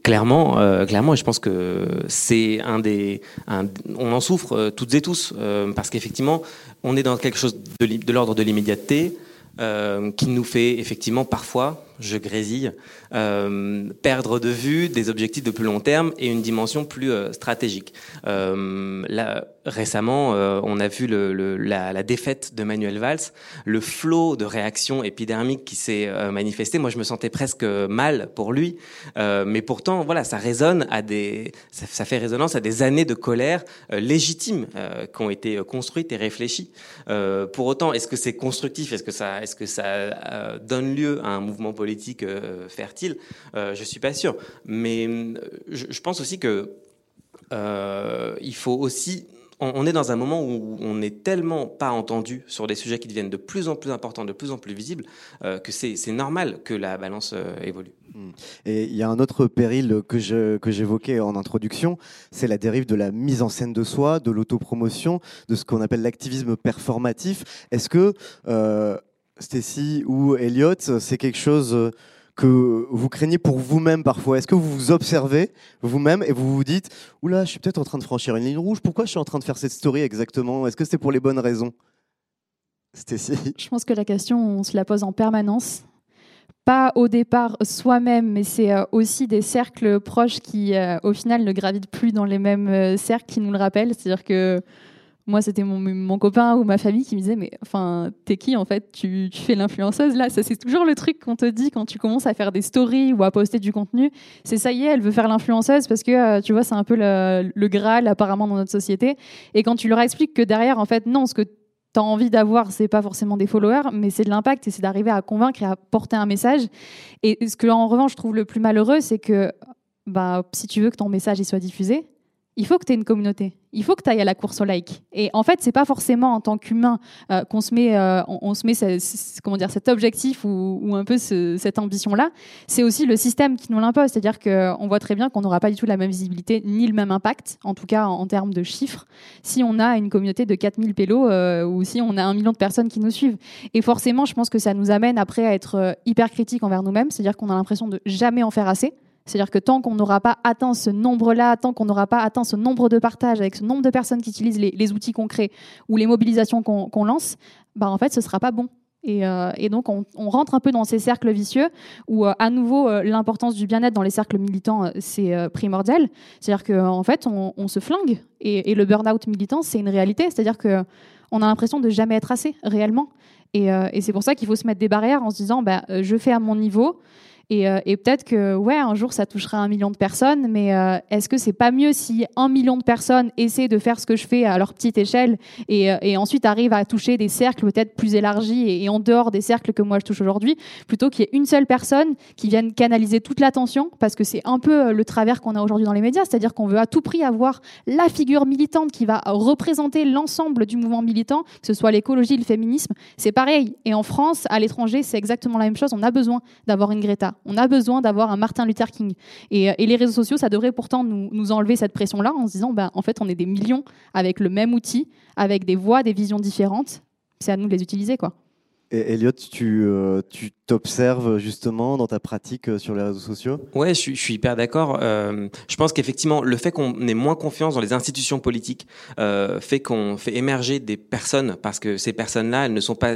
Clairement, euh, clairement, je pense que c'est un des, on en souffre euh, toutes et tous euh, parce qu'effectivement, on est dans quelque chose de, l'ordre de l'immédiateté qui nous fait effectivement parfois je grésille, euh, perdre de vue des objectifs de plus long terme et une dimension plus euh, stratégique. Euh, récemment, on a vu la, défaite de Manuel Valls, le flot de réactions épidermiques qui s'est manifesté. Moi, je me sentais presque mal pour lui, mais pourtant, voilà, ça résonne à des, ça, fait résonance à des années de colère légitimes qui ont été construites et réfléchies. pour autant, est-ce que c'est constructif? Est-ce que ça, est-ce que ça donne lieu à un mouvement politique euh, fertile, euh, je suis pas sûr. Mais euh, je, pense aussi que il faut aussi on est dans un moment où on n'est tellement pas entendu sur des sujets qui deviennent de plus en plus importants, de plus en plus visibles, euh, que c'est normal que la balance euh, évolue. Hmm. Et il y a un autre péril que j'évoquais en introduction, c'est la dérive de la mise en scène de soi, de l'autopromotion, de ce qu'on appelle l'activisme performatif. Est-ce que euh, Stécie ou Elliot, c'est quelque chose que vous craignez pour vous-même parfois Est-ce que vous vous observez vous-même et vous vous dites Oula, je suis peut-être en train de franchir une ligne rouge, pourquoi je suis en train de faire cette story exactement? Est-ce que c'est pour les bonnes raisons? Stécie Je pense que la question, on se la pose en permanence. Pas au départ soi-même, mais c'est aussi des cercles proches qui, au final, ne gravitent plus dans les mêmes cercles qui nous le rappellent. C'est-à-dire que moi, c'était mon, copain ou ma famille qui me disait Mais enfin, t'es qui en fait? Tu, fais l'influenceuse là Ça, c'est toujours le truc qu'on te dit quand tu commences à faire des stories ou à poster du contenu. C'est ça y est, elle veut faire l'influenceuse parce que euh, tu vois, c'est un peu le, Graal apparemment dans notre société. Et quand tu leur expliques que derrière, en fait, non, ce que tu as envie d'avoir, c'est pas forcément des followers, mais c'est de l'impact et c'est d'arriver à convaincre et à porter un message. Et ce que, en revanche, je trouve le plus malheureux, c'est que bah, si tu veux que ton message il soit diffusé, il faut que tu aies une communauté. Il faut que tu ailles à la course au like. Et en fait, c'est pas forcément en tant qu'humain euh, qu'on se met, euh, on, se met comment dire, cet objectif ou, un peu cette ambition-là. C'est aussi le système qui nous l'impose. C'est-à-dire qu'on voit très bien qu'on n'aura pas du tout la même visibilité ni le même impact, en tout cas en, termes de chiffres, si on a une communauté de 4000 pélos euh, ou si on a un million de personnes qui nous suivent. Et forcément, je pense que ça nous amène après à être hyper critique envers nous-mêmes. C'est-à-dire qu'on a l'impression de jamais en faire assez. C'est-à-dire que tant qu'on n'aura pas atteint ce nombre-là, tant qu'on n'aura pas atteint ce nombre de partages avec ce nombre de personnes qui utilisent les, outils concrets ou les mobilisations qu'on lance, bah en fait, ce sera pas bon. Et, euh, donc, on, rentre un peu dans ces cercles vicieux où, euh, à nouveau, euh, l'importance du bien-être dans les cercles militants, c'est primordial. C'est-à-dire qu'en en fait, on, se flingue. Et, le burn-out militant, c'est une réalité. C'est-à-dire qu'on a l'impression de jamais être assez, réellement. Et, et c'est pour ça qu'il faut se mettre des barrières en se disant, bah, je fais à mon niveau. Euh, et, peut-être que, ouais, un jour, ça touchera un million de personnes, mais euh, est-ce que c'est pas mieux si un million de personnes essaient de faire ce que je fais à leur petite échelle et, euh, ensuite arrivent à toucher des cercles peut-être plus élargis et, en dehors des cercles que moi je touche aujourd'hui, plutôt qu'il y ait une seule personne qui vienne canaliser toute l'attention, parce que c'est un peu le travers qu'on a aujourd'hui dans les médias, c'est-à-dire qu'on veut à tout prix avoir la figure militante qui va représenter l'ensemble du mouvement militant, que ce soit l'écologie, le féminisme, c'est pareil. Et en France, à l'étranger, c'est exactement la même chose. On a besoin d'avoir une Greta. On a besoin d'avoir un Martin Luther King. Et, euh, les réseaux sociaux, ça devrait pourtant nous, enlever cette pression-là en se disant, ben, en fait, on est des millions avec le même outil, avec des voix, des visions différentes. C'est à nous de les utiliser, quoi. Et Elliot, tu, euh, tu t'observes justement dans ta pratique euh, sur les réseaux sociaux? Ouais, je, suis hyper d'accord. Euh, je pense qu'effectivement, le fait qu'on ait moins confiance dans les institutions politiques fait qu'on fait émerger des personnes parce que ces personnes-là, elles ne sont pas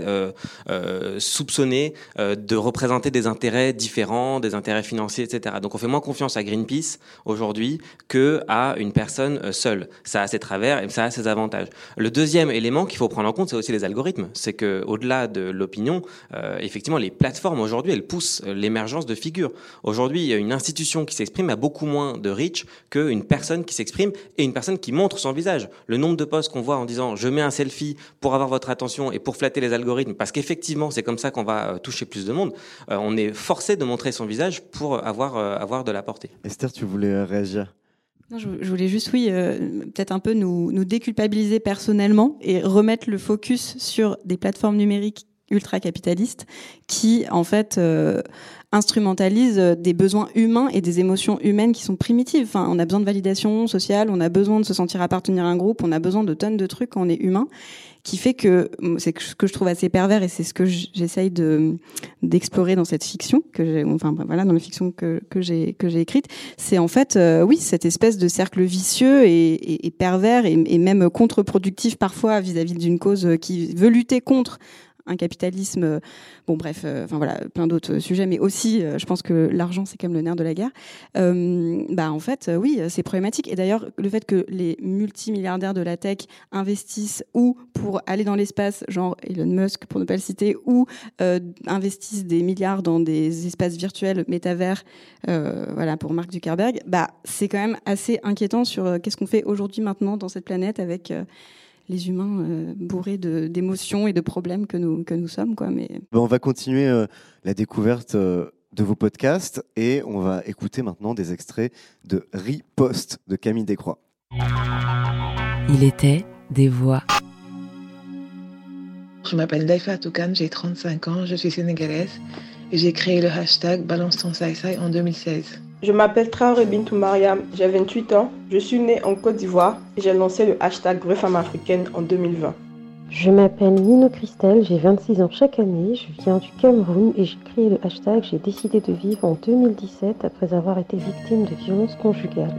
soupçonnées de représenter des intérêts différents, des intérêts financiers, etc. Donc, on fait moins confiance à Greenpeace aujourd'hui que à une personne seule. Ça a ses travers et ça a ses avantages. Le deuxième élément qu'il faut prendre en compte, c'est aussi les algorithmes. C'est que au-delà de l'opinion, euh, effectivement, les plateformes aujourd'hui, elles poussent euh, l'émergence de figures. Aujourd'hui, une institution qui s'exprime a beaucoup moins de reach qu'une personne qui s'exprime et une personne qui montre son visage. Le nombre de posts qu'on voit en disant je mets un selfie pour avoir votre attention et pour flatter les algorithmes, parce qu'effectivement, c'est comme ça qu'on va euh, toucher plus de monde. on est forcé de montrer son visage pour avoir, avoir de la portée. Esther, tu voulais réagir? Je, voulais juste, oui, peut-être un peu nous, nous déculpabiliser personnellement et remettre le focus sur des plateformes numériques ultra-capitaliste qui, en fait, euh, instrumentalise des besoins humains et des émotions humaines qui sont primitives. Enfin, on a besoin de validation sociale, on a besoin de se sentir appartenir à un groupe, on a besoin de tonnes de trucs quand on est humain, qui fait que c'est ce que je trouve assez pervers et c'est ce que j'essaye de d'explorer dans cette fiction que j'ai, enfin voilà, dans la fiction que que j'ai que j'ai écrite, c'est en fait, euh, oui, cette espèce de cercle vicieux et, pervers et, même contre-productif parfois vis-à-vis d'une cause qui veut lutter contre un capitalisme, euh, bon bref, euh, enfin voilà, plein d'autres sujets, mais aussi, euh, je pense que l'argent c'est quand même le nerf de la guerre. bah en fait, oui, c'est problématique. Et d'ailleurs, le fait que les multimilliardaires de la tech investissent ou pour aller dans l'espace, genre Elon Musk pour ne pas le citer, ou investissent des milliards dans des espaces virtuels métavers, voilà pour Mark Zuckerberg, bah c'est quand même assez inquiétant sur qu'est-ce qu'on fait aujourd'hui maintenant dans cette planète avec les humains euh, bourrés d'émotions et de problèmes que nous, que nous sommes. Quoi, mais... on va continuer euh, la découverte euh, de vos podcasts et on va écouter maintenant des extraits de Riposte de Camille Descroix. Il était des voix. Je m'appelle Daifa Toukan, j'ai 35 ans, je suis sénégalaise et j'ai créé le hashtag Balance ton Sai en 2016. Je m'appelle Traoré Bintou Mariam, j'ai 28 ans, je suis née en Côte d'Ivoire et j'ai lancé le hashtag Vraie Femme Africaine en 2020. Je m'appelle Nino Christelle, j'ai 26 ans chaque année, je viens du Cameroun et j'ai créé le hashtag J'ai décidé de vivre en 2017 après avoir été victime de violences conjugales.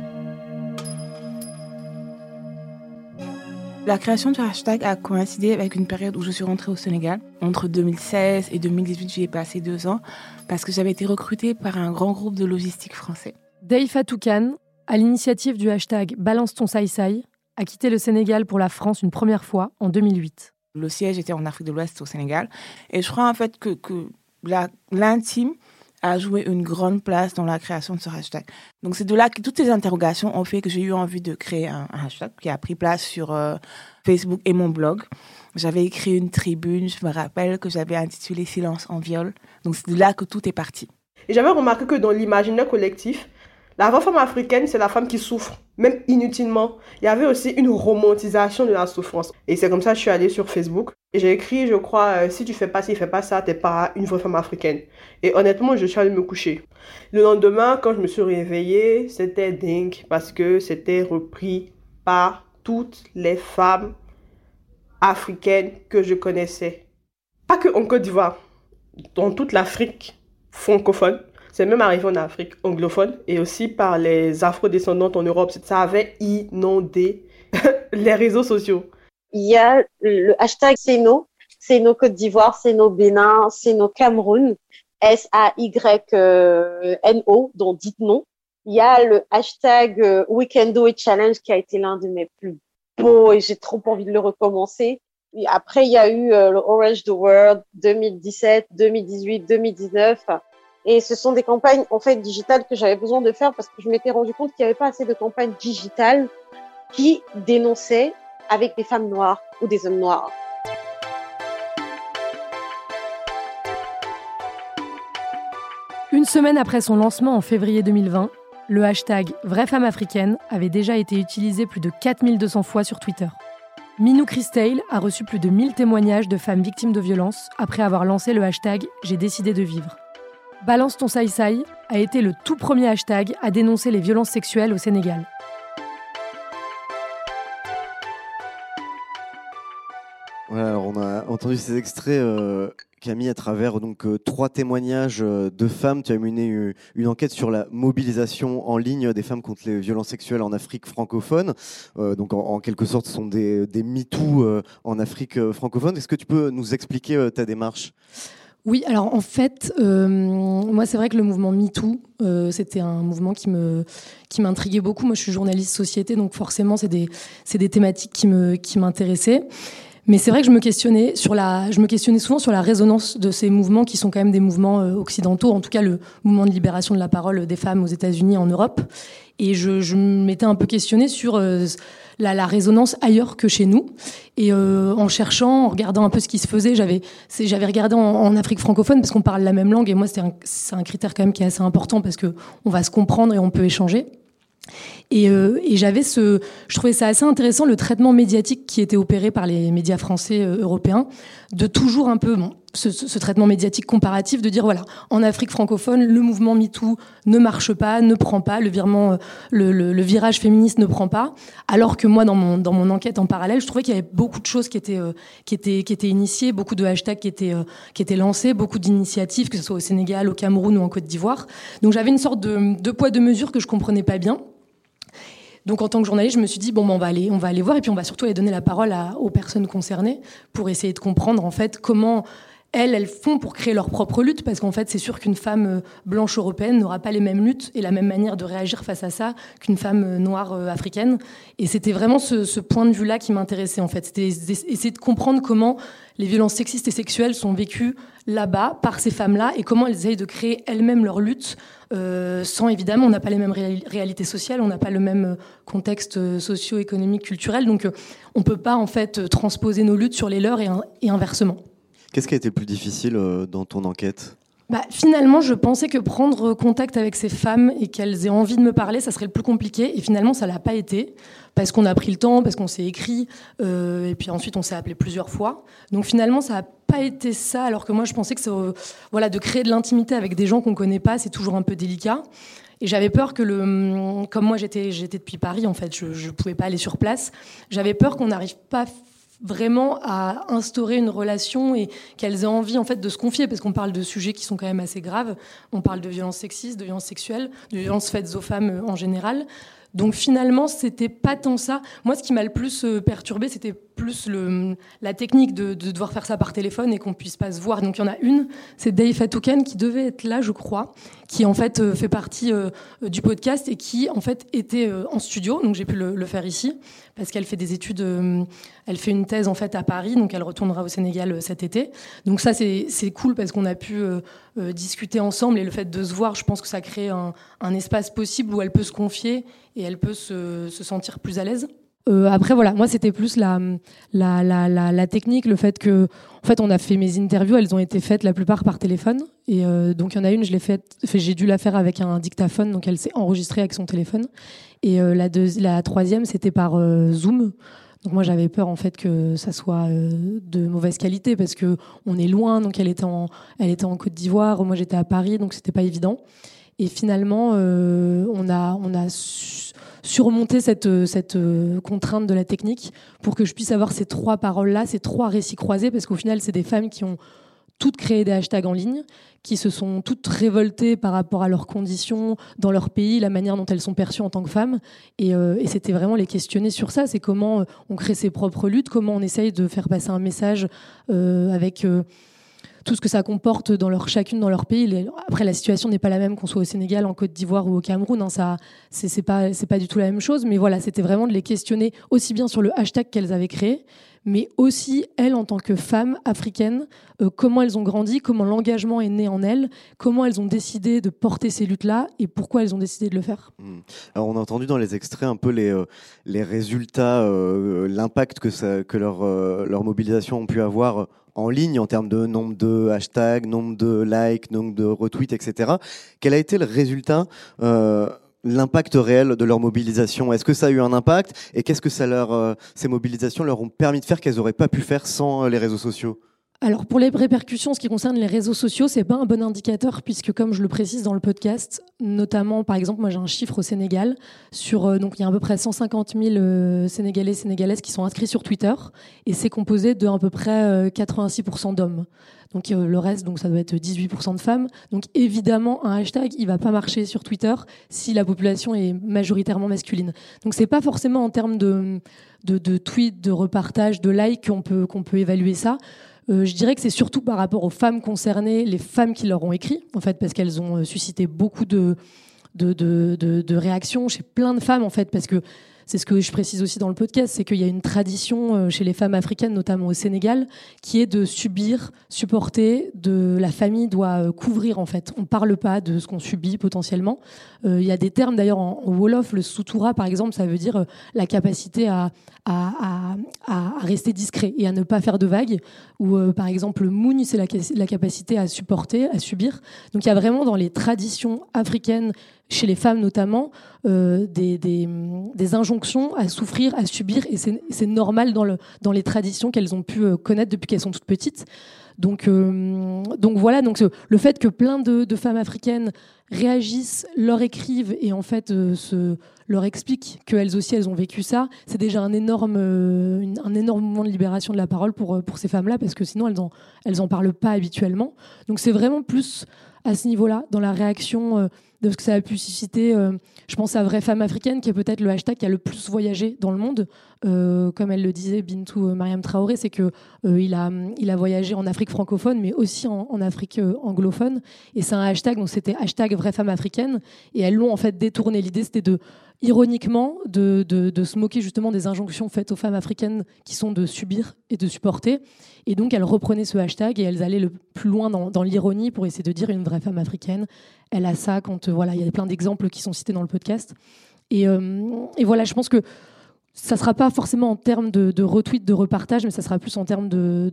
La création du hashtag a coïncidé avec une période où je suis rentrée au Sénégal. Entre 2016 et 2018, j'y ai passé deux ans parce que j'avais été recrutée par un grand groupe de logistique français. Dave Fatoukan, à l'initiative du hashtag Balance ton Sai a quitté le Sénégal pour la France une première fois en 2008. Le siège était en Afrique de l'Ouest, au Sénégal. Et je crois en fait que, que l'intime a joué une grande place dans la création de ce hashtag. Donc c'est de là que toutes ces interrogations ont fait que j'ai eu envie de créer un, hashtag qui a pris place sur euh, Facebook et mon blog. J'avais écrit une tribune, je me rappelle que j'avais intitulé Silence en viol. Donc c'est de là que tout est parti. Et j'avais remarqué que dans l'imaginaire collectif, la vraie femme africaine, c'est la femme qui souffre, même inutilement. Il y avait aussi une romantisation de la souffrance. Et c'est comme ça que je suis allée sur Facebook. Et j'ai écrit, je crois, euh, si tu fais pas ci, fais pas ça, t'es pas une vraie femme africaine. Et honnêtement, je suis allée me coucher. Le lendemain, quand je me suis réveillée, c'était dingue parce que c'était repris par toutes les femmes africaines que je connaissais. Pas que en Côte d'Ivoire, dans toute l'Afrique francophone. C'est même arrivé en Afrique anglophone et aussi par les afro-descendantes en Europe. Ça avait inondé les réseaux sociaux. Il y a le hashtag C'est nos, Côte d'Ivoire, c'est Bénin, c'est Cameroun, S-A-Y-N-O, dont dites non. Il y a le hashtag euh, We Can Do It Challenge qui a été l'un de mes plus beaux et j'ai trop envie de le recommencer. Après, il y a eu euh, le Orange the World 2017, 2018, 2019. Et ce sont des campagnes en fait digitales que j'avais besoin de faire parce que je m'étais rendu compte qu'il n'y avait pas assez de campagnes digitales qui dénonçaient avec des femmes noires ou des hommes noirs. Une semaine après son lancement en février 2020, le hashtag Vraie femme africaine avait déjà été utilisé plus de 4200 fois sur Twitter. Minou Christale a reçu plus de 1000 témoignages de femmes victimes de violences après avoir lancé le hashtag J'ai décidé de vivre. Balance ton saï saï a été le tout premier hashtag à dénoncer les violences sexuelles au Sénégal. on a entendu ces extraits, euh, Camille, à travers donc euh, trois témoignages euh, de femmes. Tu as mené une, enquête sur la mobilisation en ligne des femmes contre les violences sexuelles en Afrique francophone. donc, en, quelque sorte, ce sont des, des MeToo en Afrique francophone. Est-ce que tu peux nous expliquer ta démarche? Oui, alors en fait, euh, moi c'est vrai que le mouvement MeToo, euh, c'était un mouvement qui me qui m'intriguait beaucoup. Moi, je suis journaliste société, donc forcément, c'est des des thématiques qui me qui m'intéressaient. Mais c'est vrai que je me questionnais sur la, je me questionnais souvent sur la résonance de ces mouvements qui sont quand même des mouvements euh, occidentaux, en tout cas le mouvement de libération de la parole des femmes aux États-Unis, en Europe. Et je, je m'étais un peu questionnée sur euh, la, la, résonance ailleurs que chez nous. Et euh, en cherchant, en regardant un peu ce qui se faisait, j'avais, j'avais regardé en, Afrique francophone parce qu'on parle la même langue. Et moi, c'est un, un critère quand même qui est assez important parce que on va se comprendre et on peut échanger. Et, euh, et j'avais ce, je trouvais ça assez intéressant le traitement médiatique qui était opéré par les médias français euh, européens, de toujours un peu ce, traitement médiatique comparatif, de dire voilà, en Afrique francophone, le mouvement MeToo ne marche pas, ne prend pas, euh, le, virage féministe ne prend pas, alors que moi dans mon dans mon enquête en parallèle, je trouvais qu'il y avait beaucoup de choses qui étaient euh, qui étaient qui étaient initiées, beaucoup de hashtags qui étaient qui étaient lancés, beaucoup d'initiatives, que ce soit au Sénégal, au Cameroun ou en Côte d'Ivoire. Donc j'avais une sorte de, de poids de mesure que je comprenais pas bien. Donc en tant que journaliste, je me suis dit bon, ben, on va aller, on va aller voir. Et puis on va surtout aller donner la parole aux personnes concernées pour essayer de comprendre en fait comment elles, elles font pour créer leur propre lutte, parce qu'en fait, c'est sûr qu'une femme euh, blanche européenne n'aura pas les mêmes luttes et la même manière de réagir face à ça qu'une femme euh, noire euh, africaine. Et c'était vraiment ce, point de vue-là qui m'intéressait, en fait. C'était essayer de comprendre comment les violences sexistes et sexuelles sont vécues là-bas par ces femmes-là et comment elles essayent de créer elles-mêmes leur lutte sans évidemment, on n'a pas les mêmes réalités sociales, on n'a pas le même contexte socio-économique, culturel, donc on ne peut pas en fait transposer nos luttes sur les leurs et inversement. Qu'est-ce qui a été plus difficile euh, dans ton enquête? Bah, finalement, je pensais que prendre contact avec ces femmes et qu'elles aient envie de me parler, ça serait le plus compliqué. Et finalement, ça l'a pas été parce qu'on a pris le temps, parce qu'on s'est écrit, euh, et puis ensuite on s'est appelé plusieurs fois. Donc finalement, ça n'a pas été ça. Alors que moi, je pensais que euh, voilà, de créer de l'intimité avec des gens qu'on connaît pas, c'est toujours un peu délicat. Et j'avais peur que le, comme moi j'étais, j'étais depuis Paris en fait, je, ne pouvais pas aller sur place. J'avais peur qu'on n'arrive pas vraiment à instaurer une relation et qu'elles aient envie en fait de se confier parce qu'on parle de sujets qui sont quand même assez graves. On parle de violences sexistes, de violences sexuelles, de violences faites aux femmes euh, en général. Donc finalement, c'était pas tant ça. Moi, ce qui m'a le plus euh, perturbé, c'était plus le, la technique de, de, devoir faire ça par téléphone et qu'on puisse pas se voir. Donc il y en a une, c'est Dave Atoukan qui devait être là, je crois, qui en fait euh, fait partie euh, du podcast et qui en fait était en studio. Donc j'ai pu le, le, faire ici parce qu'elle fait des études, elle fait une thèse en fait à Paris, donc elle retournera au Sénégal cet été. Donc ça c'est cool parce qu'on a pu discuter ensemble et le fait de se voir, je pense que ça crée un, un espace possible où elle peut se confier et elle peut se, se sentir plus à l'aise. Euh, après voilà, moi c'était plus la, la, la, la, technique, le fait que en fait on a fait mes interviews, elles ont été faites la plupart par téléphone et euh, donc il y en a une, je l'ai fait, j'ai dû la faire avec un dictaphone, donc elle s'est enregistrée avec son téléphone et euh, la, deux, la troisième c'était par euh, Zoom. Donc moi j'avais peur en fait que ça soit euh, de mauvaise qualité parce que on est loin, donc elle était en, elle était en Côte d'Ivoire, moi j'étais à Paris, donc c'était pas évident. Et finalement, euh, on a, on a surmonté cette, cette euh, contrainte de la technique pour que je puisse avoir ces trois paroles-là, ces trois récits croisés, parce qu'au final, c'est des femmes qui ont toutes créé des hashtags en ligne, qui se sont toutes révoltées par rapport à leurs conditions dans leur pays, la manière dont elles sont perçues en tant que femmes. Et, euh, c'était vraiment les questionner sur ça. C'est comment on crée ses propres luttes, comment on essaye de faire passer un message euh, avec tout ce que ça comporte dans leur, chacune dans leur pays. Après, la situation n'est pas la même qu'on soit au Sénégal, en Côte d'Ivoire ou au Cameroun. Hein, ça, c'est pas, du tout la même chose. Mais voilà, c'était vraiment de les questionner aussi bien sur le hashtag qu'elles avaient créé, mais aussi elles en tant que femmes africaines, euh, comment elles ont grandi, comment l'engagement est né en elles, comment elles ont décidé de porter ces luttes-là et pourquoi elles ont décidé de le faire. Hmm. Alors on a entendu dans les extraits un peu les, euh, résultats, euh, l'impact que, ça, que leur, leur mobilisation ont pu avoir en ligne en termes de nombre de hashtags, nombre de likes, nombre de retweets, etc. Quel a été le résultat euh, l'impact réel de leur mobilisation? Est-ce que ça a eu un impact? Et qu'est-ce que euh, ces mobilisations leur ont permis de faire qu'elles n'auraient pas pu faire sans euh, les réseaux sociaux? Alors pour les répercussions, ce qui concerne les réseaux sociaux, c'est pas un bon indicateur puisque comme je le précise dans le podcast, notamment par exemple, moi j'ai un chiffre au Sénégal sur euh, donc il y a à peu près 150 000 euh, Sénégalais Sénégalaises qui sont inscrits sur Twitter et c'est composé de à peu près 86% euh, d'hommes. Donc le reste, donc ça doit être 18% de femmes. Donc évidemment, un hashtag, il va pas marcher sur Twitter si la population est majoritairement masculine. Donc c'est pas forcément en termes de, de, de tweets, de repartages, de likes qu'on peut qu'on peut évaluer ça. Euh, je dirais que c'est surtout par rapport aux femmes concernées, les femmes qui leur ont écrit, parce qu'elles ont euh, suscité beaucoup de, de, réactions chez plein de femmes, en fait, parce que c'est ce que je précise aussi dans le podcast, c'est qu'il y a une tradition euh, chez les femmes africaines, notamment au Sénégal, qui est de subir, supporter, de la famille doit couvrir en fait. On parle pas de ce qu'on subit potentiellement. Il y a des termes d'ailleurs en, wolof, le sutura par exemple, ça veut dire la capacité à, rester discret et à ne pas faire de vagues. Ou euh, par exemple, le c'est la, la, capacité à supporter, à subir. Donc il y a vraiment dans les traditions africaines, chez les femmes notamment, euh, des, injonctions à souffrir, à subir, et c'est normal dans, le, dans les traditions qu'elles ont pu euh, connaître depuis qu'elles sont toutes petites. Donc, euh, voilà, le fait que plein de, femmes africaines réagissent, leur écrivent et en fait leur expliquent qu'elles aussi elles ont vécu ça, c'est déjà un énorme, moment de libération de la parole pour, pour ces femmes-là parce que sinon elles en, elles en parlent pas habituellement. Donc c'est vraiment plus à ce niveau-là, dans la réaction de ce que ça a pu susciter. Euh, je pense à Vraie Femme Africaine, qui est peut-être le hashtag qui a le plus voyagé dans le monde. Euh, comme elle le disait, Bintou euh, Mariam Traoré, c'est que il, a, il a voyagé en Afrique francophone, mais aussi en, en Afrique anglophone. Et c'est un hashtag, donc c'était hashtag Vraie Femme Africaine. Et elles l'ont en fait détourné. L'idée, c'était de ironiquement de, de, se moquer justement des injonctions faites aux femmes africaines qui sont de subir et de supporter. Et donc elles reprenaient ce hashtag et elles allaient le plus loin dans, dans l'ironie pour essayer de dire une vraie femme africaine. Elle a ça quand euh, voilà, il y a plein d'exemples qui sont cités dans le podcast. Et, euh, et voilà, je pense que ça sera pas forcément en termes de, de retweet, de repartage, mais ça sera plus en termes de,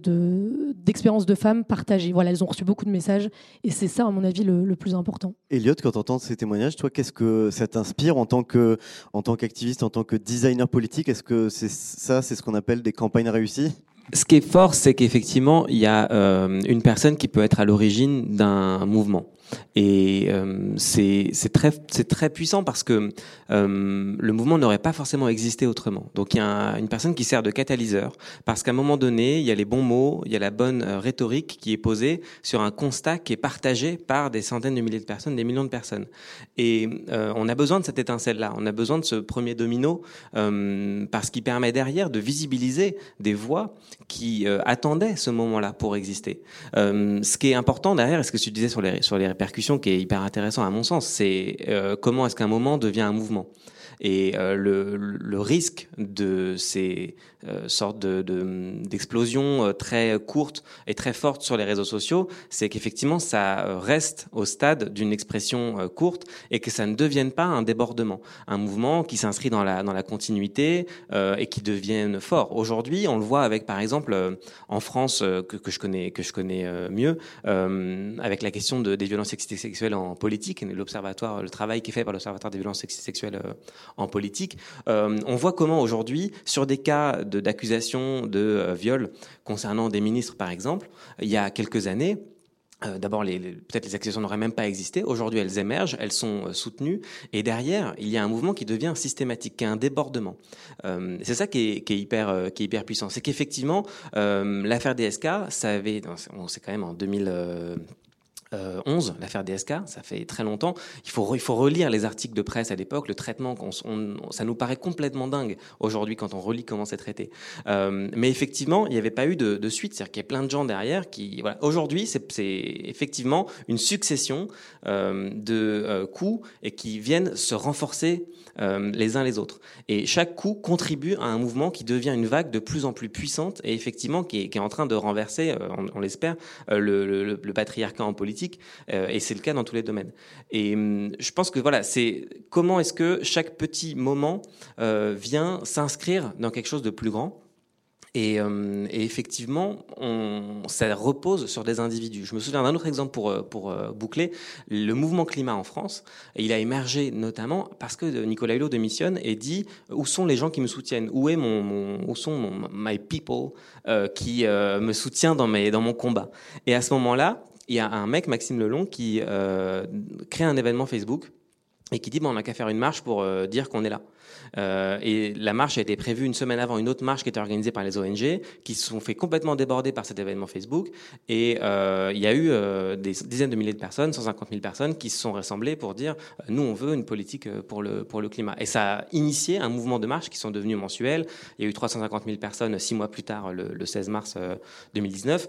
d'expérience de, femmes partagées. Voilà, elles ont reçu beaucoup de messages et c'est ça, à mon avis, le, plus important. Elliot, quand tu entends ces témoignages, toi, qu'est-ce que ça t'inspire en tant que, en tant qu'activiste, en tant que designer politique? Est-ce que c'est ça, c'est ce qu'on appelle des campagnes réussies? Ce qui est fort, c'est qu'effectivement, il y a euh, une personne qui peut être à l'origine d'un mouvement. Et euh, c'est très, puissant parce que euh, le mouvement n'aurait pas forcément existé autrement. Donc il y a une personne qui sert de catalyseur parce qu'à un moment donné, il y a les bons mots, il y a la bonne euh, rhétorique qui est posée sur un constat qui est partagé par des centaines de milliers de personnes, des millions de personnes. Et on a besoin de cette étincelle-là, on a besoin de ce premier domino parce qu'il permet derrière de visibiliser des voix qui attendaient ce moment-là pour exister. Ce qui est important derrière, et ce que tu disais sur les, sur répercussions, qui est hyper intéressant à mon sens, c'est euh, comment est-ce qu'un moment devient un mouvement. Et euh, le, risque de ces euh, sortes de, d'explosions euh, très courtes et très fortes sur les réseaux sociaux, c'est qu'effectivement ça reste au stade d'une expression courte et que ça ne devienne pas un débordement, un mouvement qui s'inscrit dans la, continuité et qui devienne fort. Aujourd'hui, on le voit avec par exemple en France que, je connais mieux, avec la question de, des violences sexuelles en politique, l'observatoire, le travail qui est fait par l'observatoire des violences sexuelles en politique. Euh, on voit comment aujourd'hui, sur des cas d'accusation de, de euh, viol concernant des ministres, par exemple, il y a quelques années, euh, D'abord, peut-être les accusations n'auraient même pas existé. Aujourd'hui, elles émergent, elles sont soutenues, et derrière, il y a un mouvement qui devient systématique, qui est un débordement. C'est ça qui est, hyper, puissant. C'est qu'effectivement, l'affaire DSK, ça avait, c'est quand même en 2000. 11, l'affaire DSK, ça fait très longtemps. Il faut, il faut relire les articles de presse à l'époque, le traitement, ça nous paraît complètement dingue aujourd'hui quand on relit comment c'est traité. Euh, mais effectivement, il n'y avait pas eu de, suite, c'est-à-dire qu'il y a plein de gens derrière qui... Aujourd'hui, c'est effectivement une succession euh, de euh, coups et qui viennent se renforcer euh, les uns les autres. Et chaque coup contribue à un mouvement qui devient une vague de plus en plus puissante et effectivement qui est, qui est en train de renverser, euh, on, l'espère, euh, le, le, le, patriarcat en politique. Et c'est le cas dans tous les domaines. Et hum, je pense que voilà, c'est comment est-ce que chaque petit moment vient s'inscrire dans quelque chose de plus grand. Et, euh, et, effectivement, on, ça repose sur des individus. Je me souviens d'un autre exemple pour, euh, pour euh, boucler. Le mouvement climat en France, il a émergé notamment parce que Nicolas Hulot démissionne et dit où sont les gens qui me soutiennent? Où est mon, où sont mon, my people euh, qui euh, me soutient dans, mes, dans mon combat? Et à ce moment-là, il y a un mec, Maxime Lelon, qui euh, crée un événement Facebook et qui dit bon, on n'a qu'à faire une marche pour dire qu'on est là. Euh, et la marche a été prévue une semaine avant une autre marche qui était organisée par les ONG, qui se sont fait complètement déborder par cet événement Facebook. Et euh, il y a eu euh, des dizaines de milliers de personnes, 150 000 personnes, qui se sont rassemblées pour dire nous, on veut une politique pour le, pour le climat. Et ça a initié un mouvement de marche qui sont devenus mensuels. Il y a eu 350 000 personnes six mois plus tard, le, le 16 mars 2019.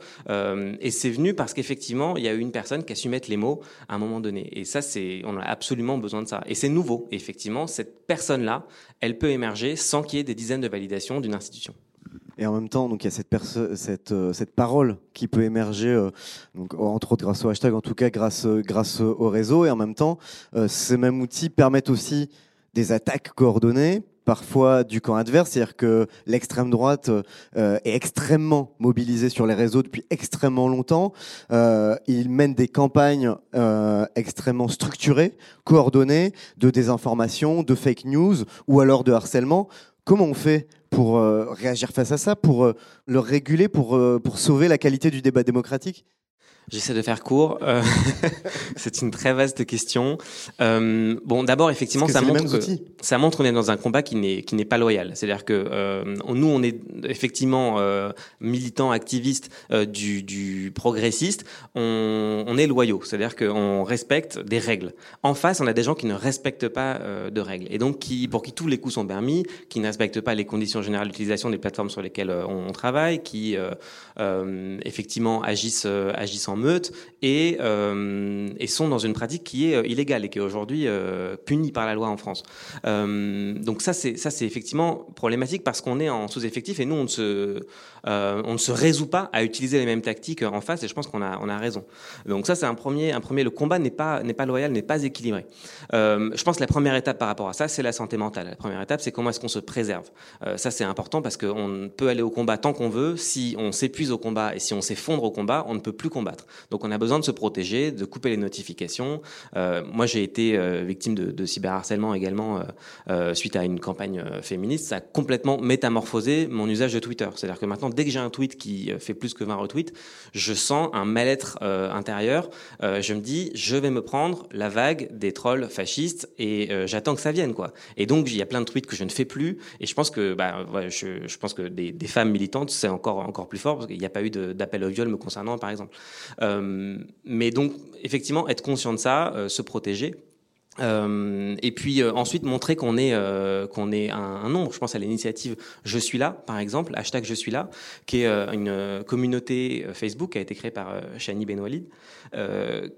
et c'est venu parce qu'effectivement, il y a eu une personne qui a su mettre les mots à un moment donné. Et ça, c'est, on a absolument besoin de ça. Et c'est nouveau. Effectivement, cette personne-là, elle peut émerger sans qu'il y ait des dizaines de validations d'une institution. Et en même temps, donc il y a cette, euh, parole qui peut émerger, euh, entre autres grâce au hashtag, en tout cas grâce, grâce au réseau. Et en même temps, euh, ces mêmes outils permettent aussi des attaques coordonnées, parfois du camp adverse, c'est-à-dire que l'extrême droite euh, est extrêmement mobilisée sur les réseaux depuis extrêmement longtemps. Euh, il mène des campagnes euh, extrêmement structurées, coordonnées, de désinformation, de fake news ou alors de harcèlement. Comment on fait pour euh, réagir face à ça, pour le réguler, pour sauver la qualité du débat démocratique? J'essaie de faire court. Euh, c'est une très vaste question. Euh, bon, d'abord, effectivement, ça montre, que, ça montre qu'on est dans un combat qui n'est qui n'est pas loyal. C'est-à-dire que euh, nous, on est effectivement militants, activistes du, du progressiste. On, on est loyaux. C'est-à-dire qu'on respecte des règles. En face, on a des gens qui ne respectent pas de règles et donc qui, pour qui tous les coups sont permis, qui ne respectent pas les conditions générales d'utilisation des plateformes sur lesquelles on, on travaille, qui effectivement agissent agissent en meute et, euh, et, sont dans une pratique qui est euh, illégale et qui est aujourd'hui euh, punie par la loi en France. Donc ça, c'est ça, c'est effectivement problématique parce qu'on est en sous-effectif et nous, on ne se euh, on ne se résout pas à utiliser les mêmes tactiques en face et je pense qu'on a on a raison. Donc ça, c'est un premier un premier. Le combat n'est pas n'est pas loyal, n'est pas équilibré. je pense que la première étape par rapport à ça, c'est la santé mentale. La première étape, c'est comment est-ce qu'on se préserve. ça, c'est important parce qu'on peut aller au combat tant qu'on veut. Si on s'épuise au combat et si on s'effondre au combat, on ne peut plus combattre. Donc on a besoin de se protéger, de couper les notifications. Euh, moi j'ai été euh, victime de, de, cyberharcèlement également euh, euh suite à une campagne euh, féministe. Ça a complètement métamorphosé mon usage de Twitter. C'est-à-dire que maintenant dès que j'ai un tweet qui fait plus que 20 retweets, je sens un mal-être intérieur. je me dis je vais me prendre la vague des trolls fascistes et j'attends que ça vienne quoi. Et donc il y a plein de tweets que je ne fais plus et je pense que bah, je, pense que des, des femmes militantes c'est encore encore plus fort parce qu'il n'y a pas eu d'appel au viol me concernant par exemple. Euh, mais donc, effectivement, être conscient de ça, euh, se protéger. Euh, et puis euh, ensuite montrer qu'on est euh, qu'on est un, un, nombre. Je pense à l'initiative Je suis là, par exemple, hashtag Je suis là, qui est euh, une communauté Facebook qui a été créée par Shani Benwalid,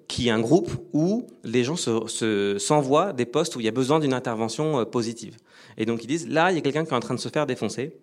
qui est un groupe où les gens s'envoient se, s'envoient des posts où il y a besoin d'une intervention positive. Et donc ils disent là il y a quelqu'un qui est en train de se faire défoncer.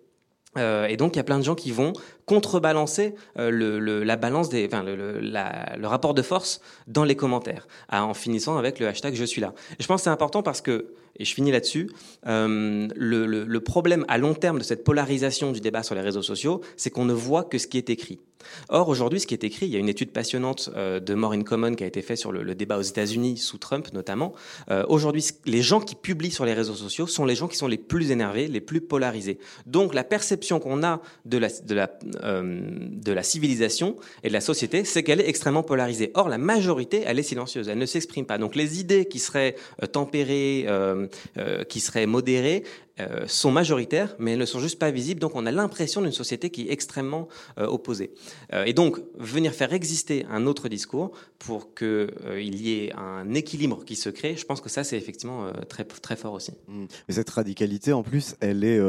Euh, et donc il y a plein de gens qui vont contrebalancer euh, le, le, la balance des, le, le, rapport de force dans les commentaires, en finissant avec le hashtag je suis là. Je pense que c'est important parce que et je finis là-dessus, euh, le, problème à long terme de cette polarisation du débat sur les réseaux sociaux, c'est qu'on ne voit que ce qui est écrit. Or, aujourd'hui, ce qui est écrit, il y a une étude passionnante euh, de Maureen Common qui a été faite sur le, débat aux États-Unis sous Trump notamment. Euh, aujourd'hui, les gens qui publient sur les réseaux sociaux sont les gens qui sont les plus énervés, les plus polarisés. Donc, la perception qu'on a euh, de la civilisation et de la société, c'est qu'elle est extrêmement polarisée. Or, la majorité, elle est silencieuse, elle ne s'exprime pas. Donc, les idées qui seraient tempérées, qui seraient modérées, euh, sont majoritaires, mais elles ne sont juste pas visibles. Donc on a l'impression d'une société qui est extrêmement euh, opposée. Euh, et donc venir faire exister un autre discours pour qu'il y ait un équilibre qui se crée, je pense que ça c'est effectivement très très fort aussi. Mmh. Mais cette radicalité en plus, elle est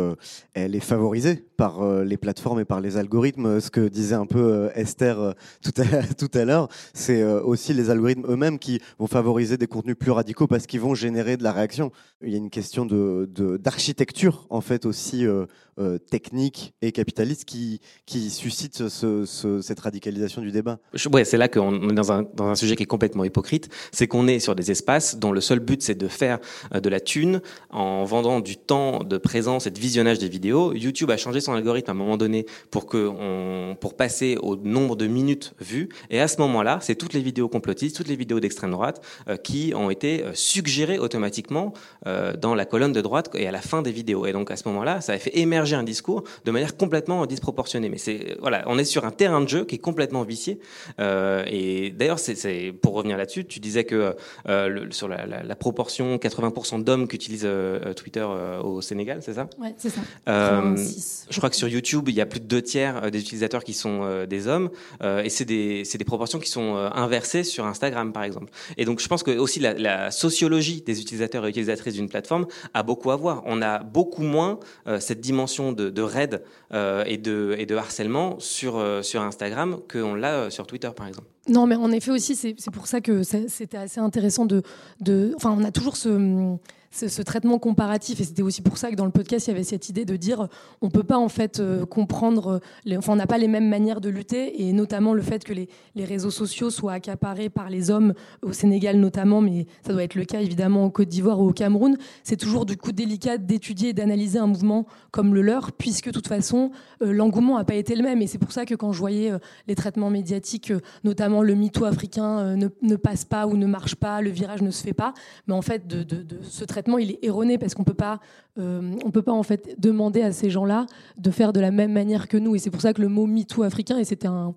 elle est favorisée par les plateformes et par les algorithmes. Ce que disait un peu Esther tout à tout à l'heure, c'est aussi les algorithmes eux-mêmes qui vont favoriser des contenus plus radicaux parce qu'ils vont générer de la réaction. Il y a une question de d'architecture architecture en fait aussi euh, euh, technique et capitaliste qui, qui suscite ce, ce, cette radicalisation du débat. Ouais, c'est là qu'on est dans un, dans un sujet qui est complètement hypocrite, c'est qu'on est sur des espaces dont le seul but c'est de faire euh, de la thune en vendant du temps de présence et de visionnage des vidéos. YouTube a changé son algorithme à un moment donné pour que on, pour passer au nombre de minutes vues et à ce moment-là, c'est toutes les vidéos complotistes, toutes les vidéos d'extrême droite qui ont été suggérées automatiquement dans la colonne de droite et à la fin des vidéos. Et donc à ce moment-là, ça a fait émerger un discours de manière complètement disproportionnée. Mais c'est voilà, on est sur un terrain de jeu qui est complètement vicié. Euh, et d'ailleurs, c'est pour revenir là-dessus, tu disais que euh, le, sur la, la, la, proportion 80% d'hommes qui utilisent euh, Twitter euh, au Sénégal, c'est ça? Ouais, c'est ça. Je crois que sur YouTube, il y a plus de deux tiers des utilisateurs qui sont des hommes, et c'est des des proportions qui sont inversées sur Instagram, par exemple. Et donc, je pense que aussi la, la sociologie des utilisateurs et utilisatrices d'une plateforme a beaucoup à voir. On a beaucoup moins euh, cette dimension de, de raid euh, et, de, harcèlement sur, euh, Instagram qu'on l'a sur Twitter, par exemple. Non, mais en effet aussi, c'est pour ça que c'était assez intéressant de, de... Enfin, on a toujours ce ce, traitement comparatif. Et c'était aussi pour ça que dans le podcast, il y avait cette idée de dire on peut pas en fait euh, comprendre, les, enfin on n'a pas les mêmes manières de lutter, et notamment le fait que les, les, réseaux sociaux soient accaparés par les hommes au Sénégal notamment, mais ça doit être le cas évidemment en Côte d'Ivoire ou au Cameroun. C'est toujours du coup délicat d'étudier et d'analyser un mouvement comme le leur, puisque de toute façon euh, l'engouement n'a pas été le même. Et c'est pour ça que quand je voyais euh, les traitements médiatiques, euh, notamment le mytho africain euh, ne, ne, passe pas ou ne marche pas, le virage ne se fait pas, mais en fait de, de, de ce traitement il est erroné parce qu'on peut pas, euh, on peut pas en fait demander à ces gens-là de faire de la même manière que nous. Et c'est pour ça que le mot MeToo africain, et c'était un,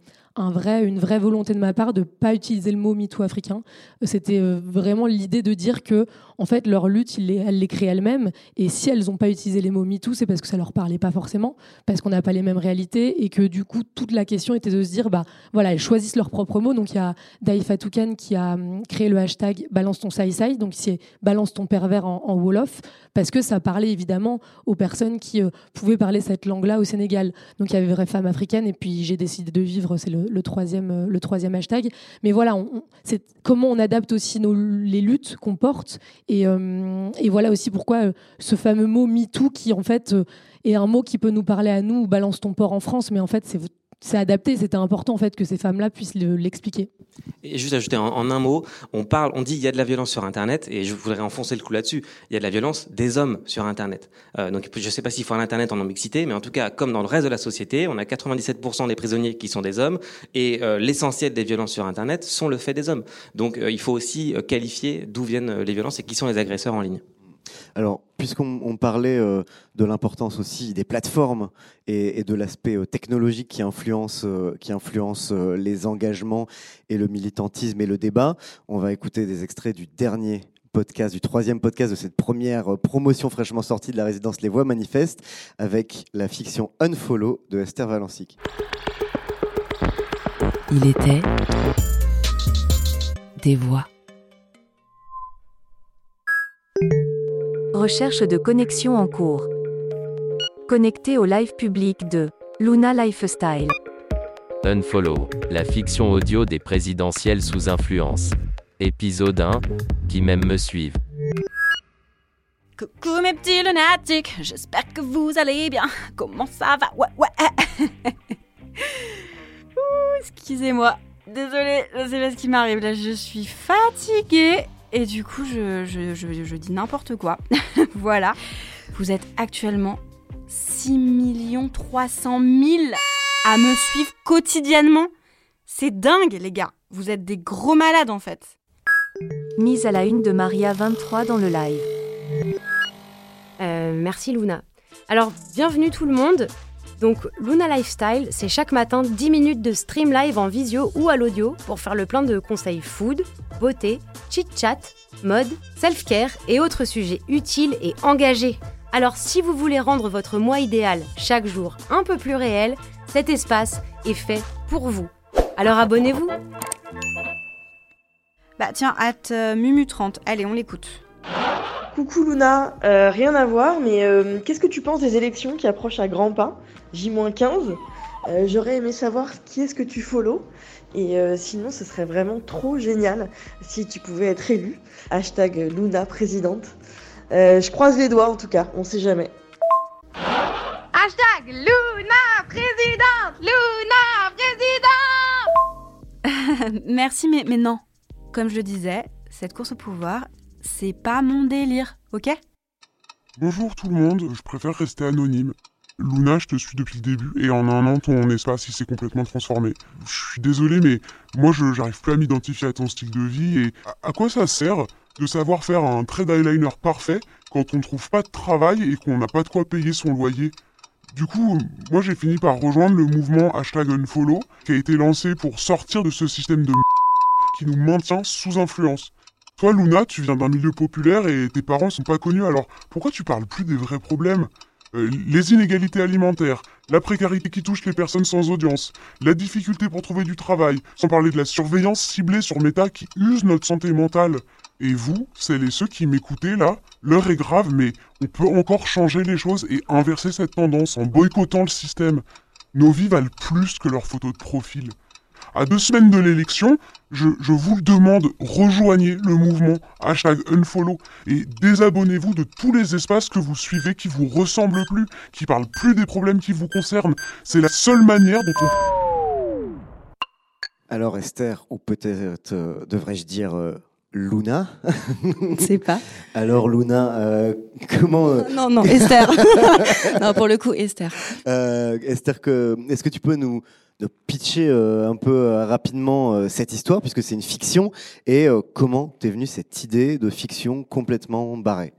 vrai, une vraie volonté de ma part de pas utiliser le mot MeToo africain. C'était euh, vraiment l'idée de dire que, en fait, leur lutte, ils les, elles les créent. Et si elles n'ont pas utilisé les mots MeToo, c'est parce que ça leur parlait pas forcément, parce qu'on n'a pas les mêmes réalités, et que du coup, toute la question était de se dire, bah voilà, elles choisissent leurs propres mots. Donc il y a Daïfa Toukan qui a hum, créé le hashtag Balance ton sai, donc c'est Balance ton pervers en, Wolof, parce que ça parlait évidemment aux personnes qui euh, pouvaient parler cette langue-là au Sénégal. Donc il y avait Vraie Femme africaine, et puis j'ai décidé de vivre, c'est le le troisième, euh, le troisième hashtag. Mais voilà, c'est comment on adapte aussi nos, les luttes qu'on porte. Et, euh, et, voilà aussi pourquoi euh, ce fameux mot MeToo qui, en fait, est un mot qui peut nous parler à nous, balance ton port en France, mais en fait, c'est c'est adapté. C'était important en fait que ces femmes-là puissent l'expliquer. Juste ajouter en, un mot, on parle, on dit il y a de la violence sur Internet, et je voudrais enfoncer le coup là-dessus. Il y a de la violence des hommes sur Internet. Euh, donc je ne sais pas s'il faut un Internet en non-mixité, mais en tout cas, comme dans le reste de la société, on a 97% des prisonniers qui sont des hommes, et euh, l'essentiel des violences sur Internet sont le fait des hommes. Donc euh, il faut aussi qualifier d'où viennent les violences et qui sont les agresseurs en ligne. Alors, puisqu'on on parlait euh, de l'importance aussi des plateformes et, de l'aspect euh, technologique qui influence, euh, les engagements et le militantisme et le débat, on va écouter des extraits du dernier podcast, du troisième podcast de cette première promotion fraîchement sortie de la résidence Les Voix Manifestes avec la fiction Unfollow de Esther Valencic. Il était des voix. Recherche de connexion en cours. Connecté au live public de Luna Lifestyle. Unfollow, la fiction audio des présidentielles sous influence. Épisode 1, qui même me suivent. Coucou mes petits lunatiques, j'espère que vous allez bien. Comment ça va? Ouais, ouais. Excusez-moi. Désolée, je sais pas ce qui m'arrive là, je suis fatiguée. Et du coup, je, je, je, je dis n'importe quoi. voilà. Vous êtes actuellement 6 300 000 à me suivre quotidiennement. C'est dingue, les gars. Vous êtes des gros malades, en fait. Mise à la une de Maria 23 dans le live. Euh, merci Luna. Alors, bienvenue tout le monde. Donc, Luna Lifestyle, c'est chaque matin 10 minutes de stream live en visio ou à l'audio pour faire le plein de conseils food, beauté, chit-chat, mode, self-care et autres sujets utiles et engagés. Alors, si vous voulez rendre votre moi idéal chaque jour un peu plus réel, cet espace est fait pour vous. Alors abonnez-vous Bah tiens, hâte euh, Mumu30. Allez, on l'écoute. Coucou Luna, Euh, rien à voir, mais euh, qu'est-ce que tu penses des élections qui approchent à grands pas? J-15 Euh, J'aurais aimé savoir qui est-ce que tu follow. Et euh, sinon, ce serait vraiment trop génial si tu pouvais être élue. Hashtag Luna présidente. Euh, je croise les doigts en tout cas, on sait jamais. Hashtag Luna présidente Luna présidente Merci, mais, mais non. Comme je le disais, cette course au pouvoir, c'est pas mon délire, ok? Bonjour tout le monde, je préfère rester anonyme. Luna, je te suis depuis le début et en un an, ton espace il s'est complètement transformé. Je suis désolé, mais moi j'arrive plus à m'identifier à ton style de vie et à, quoi ça sert de savoir faire un trait d'eyeliner parfait quand on trouve pas de travail et qu'on n'a pas de quoi payer son loyer? Du coup, moi j'ai fini par rejoindre le mouvement hashtag unfollow qui a été lancé pour sortir de ce système de qui nous maintient sous influence. Toi, Luna, tu viens d'un milieu populaire et tes parents sont pas connus, alors pourquoi tu parles plus des vrais problèmes? Euh, Les inégalités alimentaires, la précarité qui touche les personnes sans audience, la difficulté pour trouver du travail, sans parler de la surveillance ciblée sur Meta qui use notre santé mentale. Et vous, celles et ceux qui m'écoutez là, l'heure est grave, mais on peut encore changer les choses et inverser cette tendance en boycottant le système. Nos vies valent plus que leurs photos de profil. À deux semaines de l'élection, je, je vous le demande, rejoignez le mouvement hashtag unfollow et désabonnez-vous de tous les espaces que vous suivez qui vous ressemblent plus, qui parlent plus des problèmes qui vous concernent. C'est la seule manière dont on... Alors Esther, ou peut-être euh, devrais-je dire euh, Luna? Je sais pas. Alors Luna, euh, comment... euh, Non, non, Esther. non, pour le coup, Esther. Euh, Esther, que, est-ce que tu peux nous, nous pitcher euh, un peu euh, rapidement euh, cette histoire, puisque c'est une fiction, et comment t'es venue cette idée de fiction complètement barrée?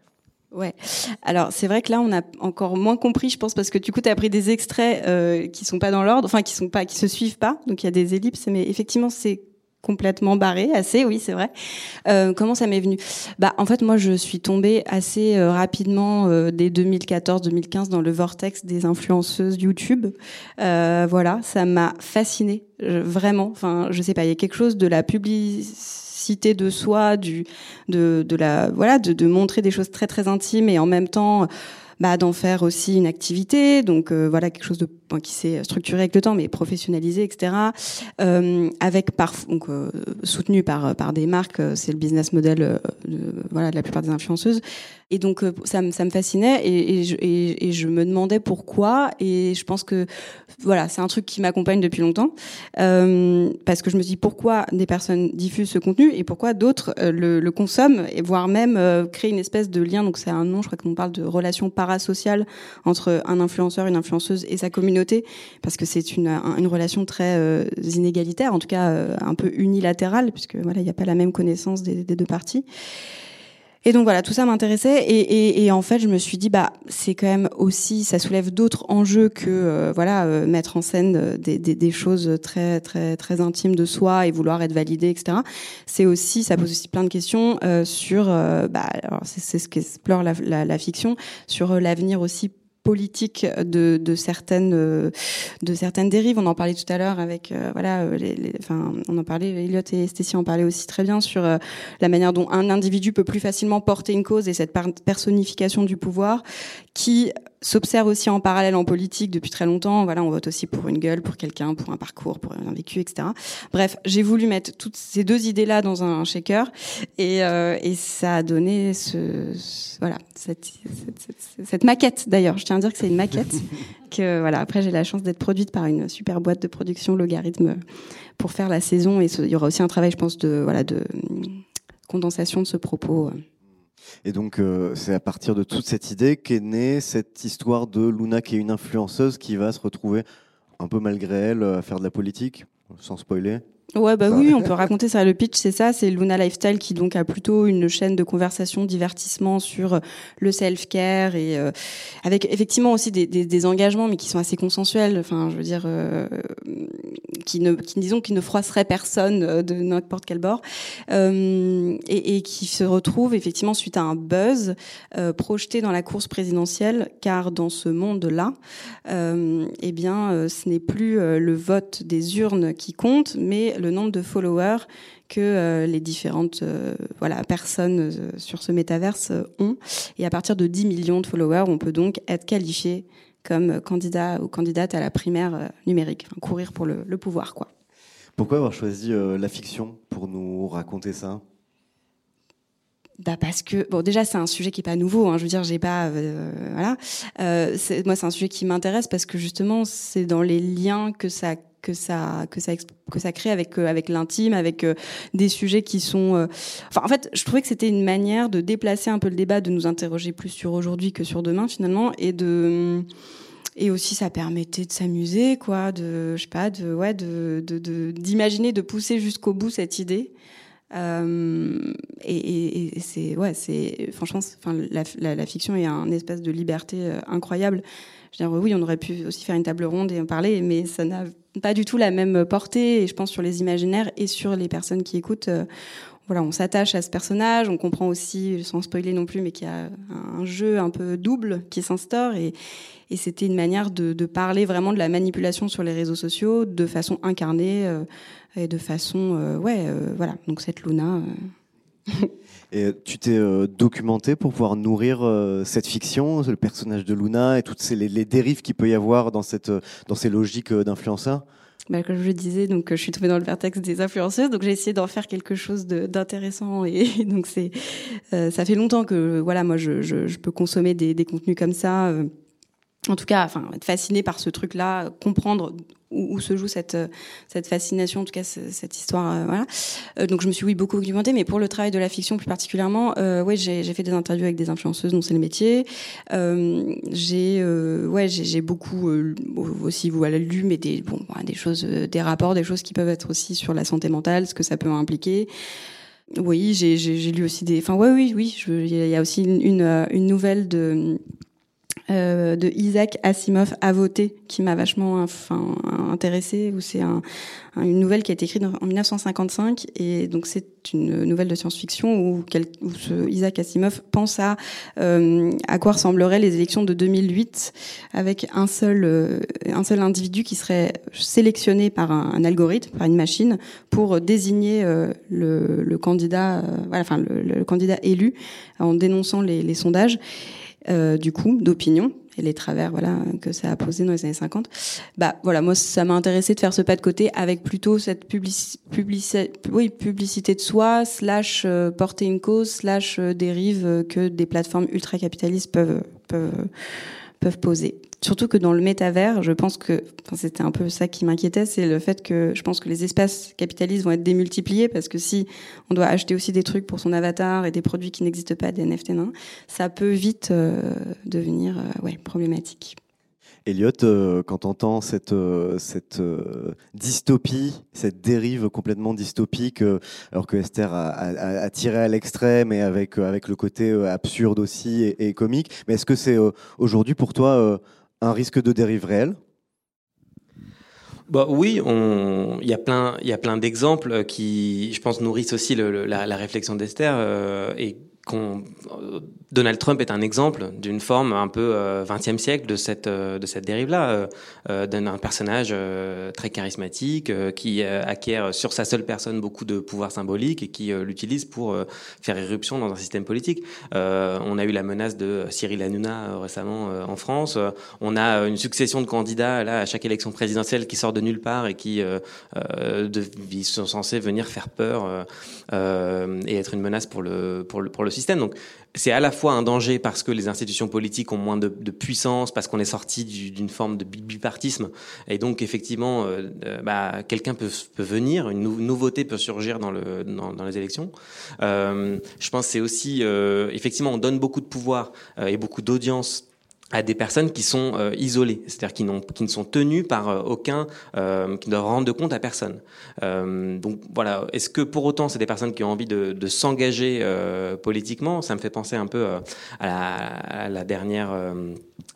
Ouais. Alors c'est vrai que là on a encore moins compris, je pense, parce que du coup tu as pris des extraits euh, qui sont pas dans l'ordre, enfin qui sont pas, qui se suivent pas. Donc il y a des ellipses, mais effectivement c'est complètement barré, assez, oui, c'est vrai. Euh, comment ça m'est venu? Bah, en fait, moi, je suis tombée assez euh, rapidement euh, dès 2014-2015 dans le vortex des influenceuses YouTube. Voilà, ça m'a fascinée, vraiment. Enfin, je sais pas, il y a quelque chose de la publicité de soi, du, de, la, voilà, de, montrer des choses très très intimes et en même temps bah, d'en faire aussi une activité, donc voilà quelque chose de qui s'est structuré avec le temps, mais professionnalisé, etc. Euh, avec par, donc euh, soutenu par par des marques, euh, c'est le business model euh, de, voilà de la plupart des influenceuses. Et donc euh, ça, me- ça me fascinait et, et, je, et, et je me demandais pourquoi. Et je pense que voilà, c'est un truc qui m'accompagne depuis longtemps parce que je me dis pourquoi des personnes diffusent ce contenu et pourquoi d'autres le, le consomment et voire même créent une espèce de lien. Donc c'est un nom, je crois qu'on parle de relation parasociale entre un influenceur, une influenceuse et sa communauté parce que c'est une, un- une relation très euh, inégalitaire, en tout cas euh, un peu unilatérale puisque voilà, il n'y a pas la même connaissance des, deux parties. Et donc voilà, tout ça m'intéressait et, en fait je me suis dit bah c'est quand même aussi ça soulève d'autres enjeux que euh, voilà mettre en scène des, choses très très très intimes de soi et vouloir être validé etc. C'est aussi ça pose aussi plein de questions sur bah c'est ce qu'explore la, la, fiction sur l'avenir aussi politique de, de certaines euh, de certaines dérives. On en parlait tout à l'heure avec euh, voilà euh, les, les- enfin on en parlait Elliot et Stécie en parlaient aussi très bien sur euh, la manière dont un individu peut plus facilement porter une cause et cette personnification du pouvoir qui s'observe aussi en parallèle en politique depuis très longtemps. Voilà, on vote aussi pour une gueule, pour quelqu'un, pour un parcours, pour un vécu, etc. Bref, j'ai voulu mettre toutes ces deux idées-là dans un shaker et, euh, et ça a donné ce, ce- voilà cette, cette, cette- cette maquette. D'ailleurs, je tiens à dire que c'est une maquette. que voilà, après j'ai la chance d'être produite par une super boîte de production Logarithme pour faire la saison et ce- il y aura aussi un travail, je pense, de voilà de condensation de ce propos. Et donc, euh, c'est à partir de toute cette idée qu'est née cette histoire de Luna, qui est une influenceuse qui va se retrouver un peu malgré elle à faire de la politique, sans spoiler. Ouais, bah oui, on peut raconter ça. Le pitch, c'est ça. C'est Luna Lifestyle qui donc a plutôt une chaîne de conversation, divertissement sur le self-care et euh, avec effectivement aussi des, des, des engagements, mais qui sont assez consensuels. Enfin, je veux dire, euh, qui ne, qui disons, qui ne froisseraient personne euh, de n'importe quel bord, euh, et, et qui se retrouvent effectivement suite à un buzz euh, projeté dans la course présidentielle, car dans ce monde-là, euh, eh bien, euh, ce n'est plus euh, le vote des urnes qui compte, mais le nombre de followers que euh, les différentes euh, voilà personnes euh, sur ce métaverse ont. Et à partir de 10 millions de followers, on peut donc être qualifié comme candidat ou candidate à la primaire numérique, enfin, courir pour le, le pouvoir, quoi. Pourquoi avoir choisi la fiction pour nous raconter ça? Bah parce que bon déjà c'est un sujet qui est pas nouveau hein, je veux dire j'ai pas euh, voilà euh, moi c'est un sujet qui m'intéresse parce que justement c'est dans les liens que ça que ça que ça que ça crée avec euh, avec l'intime avec euh, des sujets qui sont euh, enfin en fait je trouvais que c'était une manière de déplacer un peu le débat de nous interroger plus sur aujourd'hui que sur demain finalement et de et aussi ça permettait de s'amuser quoi de je sais pas de ouais de de de- d'imaginer de pousser jusqu'au bout cette idée et, c'est ouais, c'est franchement, enfin la, la, la fiction est un espèce de liberté incroyable. Je veux dire, oui, on aurait pu aussi faire une table ronde et en parler, mais ça n'a pas du tout la même portée. Et je pense sur les imaginaires et sur les personnes qui écoutent. euh, voilà, on s'attache à ce personnage, on comprend aussi, sans spoiler non plus, mais qu'il y a un jeu un peu double qui s'instaure et, c'était une manière de, parler vraiment de la manipulation sur les réseaux sociaux de façon incarnée euh, et de façon, euh, ouais, voilà. Donc cette Luna. Et tu t'es euh, documenté pour pouvoir nourrir euh, cette fiction, le personnage de Luna et toutes les, dérives qu'il peut y avoir dans, cette, dans ces logiques euh, d'influenceurs? Bah, comme je le disais, donc je suis tombée dans le vertex des influenceuses, donc j'ai essayé d'en faire quelque chose d'intéressant et, donc ça fait longtemps que voilà, moi je, peux consommer des, contenus comme ça. En tout cas, enfin, être fasciné par ce truc-là, comprendre où, se joue cette cette fascination, en tout cas ce- cette histoire, euh, voilà. Euh, donc je me suis oui beaucoup documentée, mais pour le travail de la fiction plus particulièrement, euh, ouais, j'ai fait des interviews avec des influenceuses dont c'est le métier. Euh, j'ai ouais, j'ai beaucoup aussi voilà lu, mais des bon des choses, des rapports, des choses qui peuvent être aussi sur la santé mentale, ce que ça peut impliquer. Oui, j'ai lu aussi des. Enfin, ouais, oui, oui. Il y a- aussi une, une nouvelle de euh, de Isaac Asimov à voter qui m'a vachement enfin intéressée où c'est un, un- une nouvelle qui a été écrite en 1955 et donc c'est une nouvelle de science-fiction où, où Isaac Asimov pense à euh, à quoi ressembleraient les élections de 2008 avec un seul euh, un seul individu qui serait sélectionné par un, algorithme par une machine pour désigner euh, le, candidat enfin le, candidat élu en dénonçant les sondages euh, du coup d'opinion et les travers voilà que ça a posé dans les années 50. Bah voilà, moi ça m'a intéressé de faire ce pas de côté avec plutôt cette publicité de soi slash euh, porter une cause slash euh, dérive que des plateformes ultra capitalistes peuvent peuvent poser. Surtout que dans le métavers, je pense que c'était un peu ça qui m'inquiétait, c'est le fait que je pense que les espaces capitalistes vont être démultipliés parce que si on doit acheter aussi des trucs pour son avatar et des produits qui n'existent pas, des NFT, non, ça peut vite euh, devenir euh, problématique. Elliot, euh, quand on entend cette, dystopie, cette dérive complètement dystopique, alors que Esther a, tiré à l'extrême et avec, avec le côté absurde aussi et, comique, mais est-ce que c'est aujourd'hui pour toi un risque de dérive réel? Bah oui, il y a plein, il y a plein d'exemples qui, je pense, nourrissent aussi la réflexion d'Esther euh, et euh, Donald Trump est un exemple d'une forme un peu euh, 20e siècle de cette euh, de cette dérive-là, euh, euh, d'un personnage très charismatique qui acquiert sur sa seule personne beaucoup de pouvoir symbolique et qui l'utilise pour faire irruption dans un système politique. On a eu la menace de Cyril Hanouna récemment en France. On a une succession de candidats là à chaque élection présidentielle qui sort de nulle part et qui sont censés venir faire peur et être une menace pour le pour le pour le Donc c'est à la fois un danger parce que les institutions politiques ont moins de, puissance, parce qu'on est sorti du- d'une forme de bi- bipartisme, et donc effectivement, euh, euh, bah, quelqu'un peut, venir, une nou- nouveauté peut surgir dans, le, dans, les élections. Euh, je pense c'est aussi, effectivement, on donne beaucoup de pouvoir et beaucoup d'audience à des personnes qui sont euh, isolées, c'est-à-dire qui, qui ne sont tenues par euh, aucun, euh, qui ne doivent rendre compte à personne. Euh, donc voilà, est-ce que pour autant c'est des personnes qui ont envie de, de s'engager politiquement? Ça me fait penser un peu à, la, à la dernière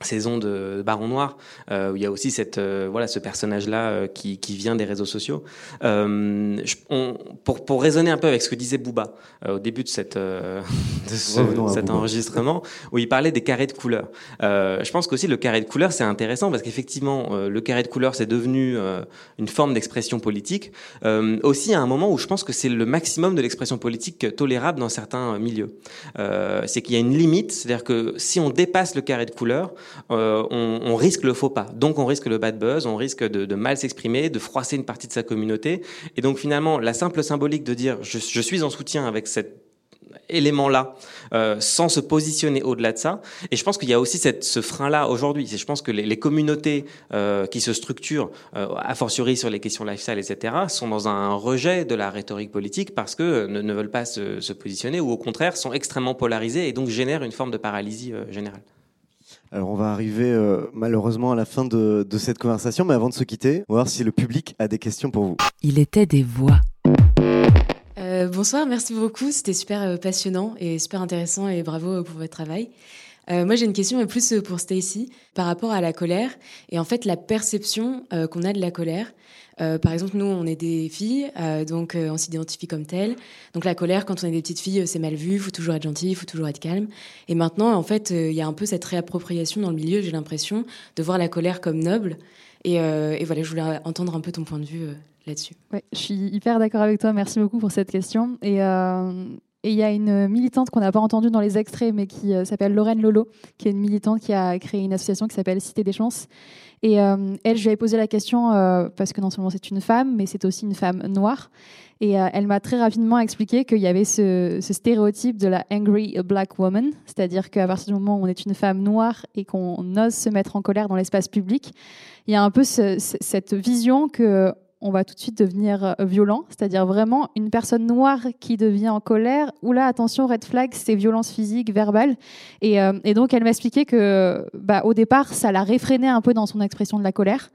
saison de Baron Noir, euh, où il y a aussi cette, euh, voilà, ce personnage-là euh, qui, qui vient des réseaux sociaux. Euh, je- on- pour, pour raisonner un peu avec ce que disait Booba euh, au début de, cette, euh, de ce- cet enregistrement, où il parlait des carrés de couleurs. Euh, je pense qu'aussi le carré de couleurs c'est intéressant parce qu'effectivement euh, le carré de couleurs c'est devenu euh, une forme d'expression politique. Euh, aussi à un moment où je pense que c'est le maximum de l'expression politique tolérable dans certains euh, milieux. Euh, c'est qu'il y a une limite, c'est-à-dire que si on dépasse le carré de couleurs, euh, on, on risque le faux pas. Donc on risque le bad buzz, on risque de, de mal s'exprimer, de froisser une partie de sa communauté. Et donc finalement la simple symbolique de dire je, je suis en soutien avec cette élément-là, euh, sans se positionner au-delà de ça. Et je pense qu'il y a aussi cette, ce frein-là aujourd'hui. Je pense que les, les communautés euh, qui se structurent, euh, a fortiori sur les questions lifestyle, etc., sont dans un rejet de la rhétorique politique parce que euh, ne, ne veulent pas se, se positionner ou au contraire sont extrêmement polarisés et donc génèrent une forme de paralysie euh, générale. Alors on va arriver euh, malheureusement à la fin de, de cette conversation, mais avant de se quitter, on va voir si le public a des questions pour vous. Il était des voix. Euh, bonsoir, merci beaucoup. C'était super euh, passionnant et super intéressant et bravo euh, pour votre travail. Euh, moi, j'ai une question mais plus pour Stacy par rapport à la colère et en fait la perception euh, qu'on a de la colère. Euh, par exemple, nous, on est des filles, euh, donc euh, on s'identifie comme telles. Donc la colère, quand on est des petites filles, c'est mal vu. Il faut toujours être gentil, il faut toujours être calme. Et maintenant, en fait, il y a un peu cette réappropriation dans le milieu. J'ai l'impression de voir la colère comme noble. Et, voilà, je voulais entendre un peu ton point de vue là-dessus. Ouais, je suis hyper d'accord avec toi. Merci beaucoup pour cette question. Et il y a une militante qu'on n'a pas entendue dans les extraits, mais qui s'appelle Lorraine Lolo, qui est une militante qui a créé une association qui s'appelle Cité des Chances. Et euh, elle, je lui avais posé la question euh, parce que non seulement c'est une femme, mais c'est aussi une femme noire. Et euh, elle m'a très rapidement expliqué qu'il y avait ce, stéréotype de la angry black woman, c'est-à-dire qu'à partir du moment où on est une femme noire et qu'on ose se mettre en colère dans l'espace public, il y a un peu ce- ce- cette vision que on va tout de suite devenir euh, violent, c'est-à-dire vraiment une personne noire qui devient en colère, ou là, attention, red flag, c'est violence physique, verbale. Et, euh, et donc, elle m'expliquait que, bah, au départ, ça l'a réfréné un peu dans son expression de la colère,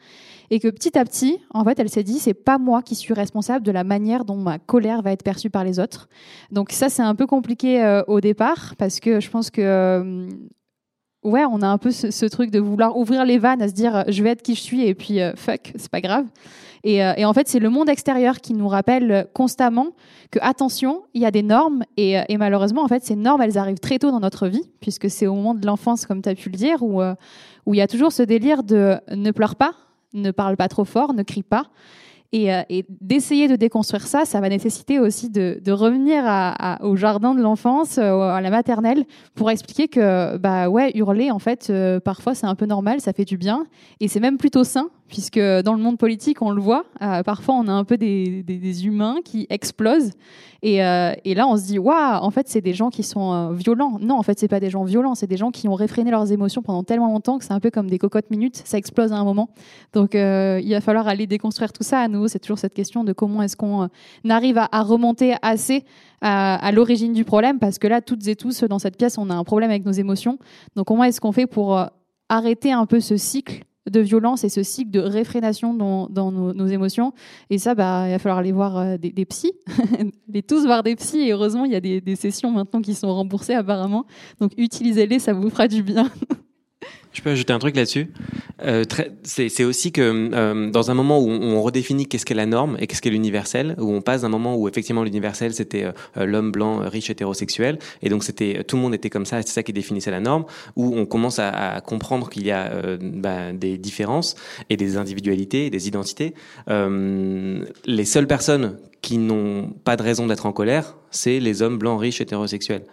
et que petit à petit, en fait, elle s'est dit, c'est pas moi qui suis responsable de la manière dont ma colère va être perçue par les autres. Donc ça, c'est un peu compliqué euh, au départ, parce que je pense que ouais, on a un peu ce, ce truc de vouloir ouvrir les vannes, à se dire je vais être qui je suis et puis euh, fuck, c'est pas grave. Et, euh, et en fait, c'est le monde extérieur qui nous rappelle constamment que attention, il y a des normes et, euh, et malheureusement, en fait, ces normes, elles arrivent très tôt dans notre vie, puisque c'est au moment de l'enfance, comme tu as pu le dire, où euh, où il y a toujours ce délire de ne pleure pas, ne parle pas trop fort, ne crie pas. Et, d'essayer de déconstruire ça, ça va nécessiter aussi de, revenir au jardin de l'enfance, à la maternelle, pour expliquer que, bah ouais, hurler, en fait, parfois c'est un peu normal, ça fait du bien. Et c'est même plutôt sain, puisque dans le monde politique, on le voit, euh, parfois on a un peu des, humains qui explosent. Et, euh, et là, on se dit, waouh, en fait, c'est des gens qui sont euh, violents. Non, en fait, c'est pas des gens violents, c'est des gens qui ont réfréné leurs émotions pendant tellement longtemps que c'est un peu comme des cocottes minutes, ça explose à un moment. Donc, il va falloir aller déconstruire tout ça. À nouveau, c'est toujours cette question de comment est-ce qu'on arrive à, remonter assez à, l'origine du problème, parce que là, toutes et tous, dans cette pièce, on a un problème avec nos émotions. Donc, comment est-ce qu'on fait pour arrêter un peu ce cycle de violence et ce cycle de réfrénation dans, dans nos, émotions. Et ça, bah, il va falloir aller voir euh, des, des psys, les tous voir des psys. Et heureusement, il y a des, des sessions maintenant qui sont remboursées apparemment. Donc utilisez-les, ça vous fera du bien. Je peux ajouter un truc là-dessus. Euh, c'est aussi que euh, dans un moment où on, redéfinit qu'est-ce qu'est la norme et qu'est-ce qu'est l'universel, où on passe d'un moment où effectivement l'universel c'était euh, l'homme blanc euh, riche hétérosexuel et donc c'était tout le monde était comme ça, et c'est ça qui définissait la norme, où on commence à, à comprendre qu'il y a euh, bah, des différences et des individualités, des identités. Euh, les seules personnes qui n'ont pas de raison d'être en colère, c'est les hommes blancs riches hétérosexuels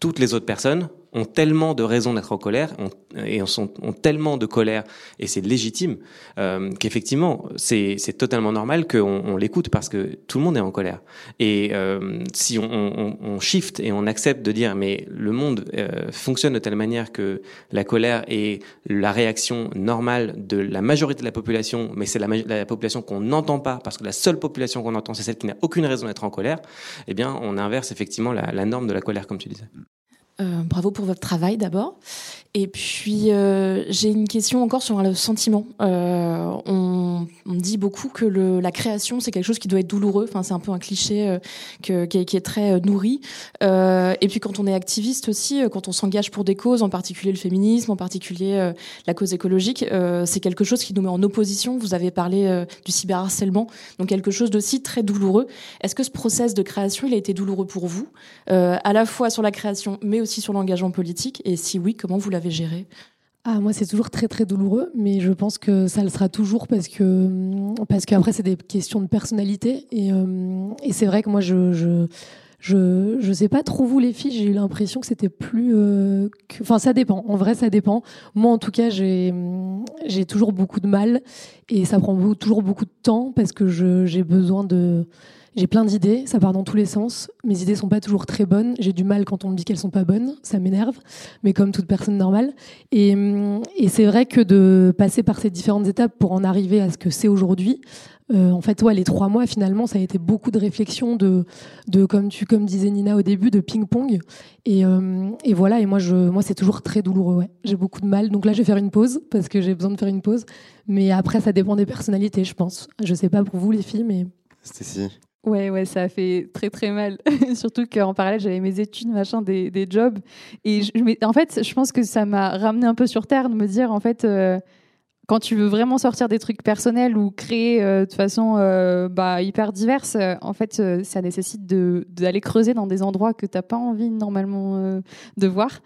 toutes les autres personnes ont tellement de raisons d'être en colère ont, et ont, ont tellement de colère et c'est légitime euh, qu'effectivement c'est c'est totalement normal qu'on on l'écoute parce que tout le monde est en colère. Et euh, si on, on, on shift et on accepte de dire mais le monde euh, fonctionne de telle manière que la colère est la réaction normale de la majorité de la population mais c'est la, la population qu'on n'entend pas parce que la seule population qu'on entend c'est celle qui n'a aucune raison d'être en colère eh bien on inverse effectivement la, la norme de la colère comme tu disais Euh, bravo pour votre travail d'abord. Et puis euh, j'ai une question encore sur le sentiment. Euh, on, dit beaucoup que la création c'est quelque chose qui doit être douloureux. Enfin c'est un peu un cliché euh, qui, est, très nourri. Et puis quand on est activiste aussi, quand on s'engage pour des causes, en particulier le féminisme, en particulier la cause écologique, c'est quelque chose qui nous met en opposition. Vous avez parlé du cyberharcèlement, donc quelque chose d'aussi très douloureux. Est-ce que ce process de création il a été douloureux pour vous, à la fois sur la création, mais aussi sur l'engagement politique? Et si oui, comment vous l'avez géré Ah, moi, c'est toujours très très douloureux, mais je pense que ça le sera toujours parce que parce qu'après c'est des questions de personnalité et, euh, et c'est vrai que moi je je je je sais pas trop vous les filles, j'ai eu l'impression que c'était plus euh, enfin ça dépend. En vrai, ça dépend. Moi en tout cas, j'ai j'ai toujours beaucoup de mal et ça prend toujours beaucoup de temps parce que j'ai besoin de j'ai plein d'idées, ça part dans tous les sens. Mes idées sont pas toujours très bonnes. J'ai du mal quand on me dit qu'elles sont pas bonnes, ça m'énerve, mais comme toute personne normale. Et, et c'est vrai que de passer par ces différentes étapes pour en arriver à ce que c'est aujourd'hui, euh, en fait, ouais, les trois mois finalement, ça a été beaucoup de réflexion, de, de comme tu, comme disait Nina au début, de ping-pong. Et, euh, voilà. Et moi, moi, c'est toujours très douloureux. J'ai beaucoup de mal. Donc là, je vais faire une pause parce que j'ai besoin de faire une pause. Mais après, ça dépend des personnalités, je pense. Je sais pas pour vous les filles, mais Stécie. Ouais, ouais, ça a fait très très mal. Surtout qu'en parallèle, j'avais mes études, machin, des, des jobs. Et je, en fait, je pense que ça m'a ramené un peu sur terre de me dire, en fait, euh, quand tu veux vraiment sortir des trucs personnels ou créer euh, de façon euh, bah, hyper diverse, en fait, ça nécessite d'aller creuser dans des endroits que tu n'as pas envie normalement de voir.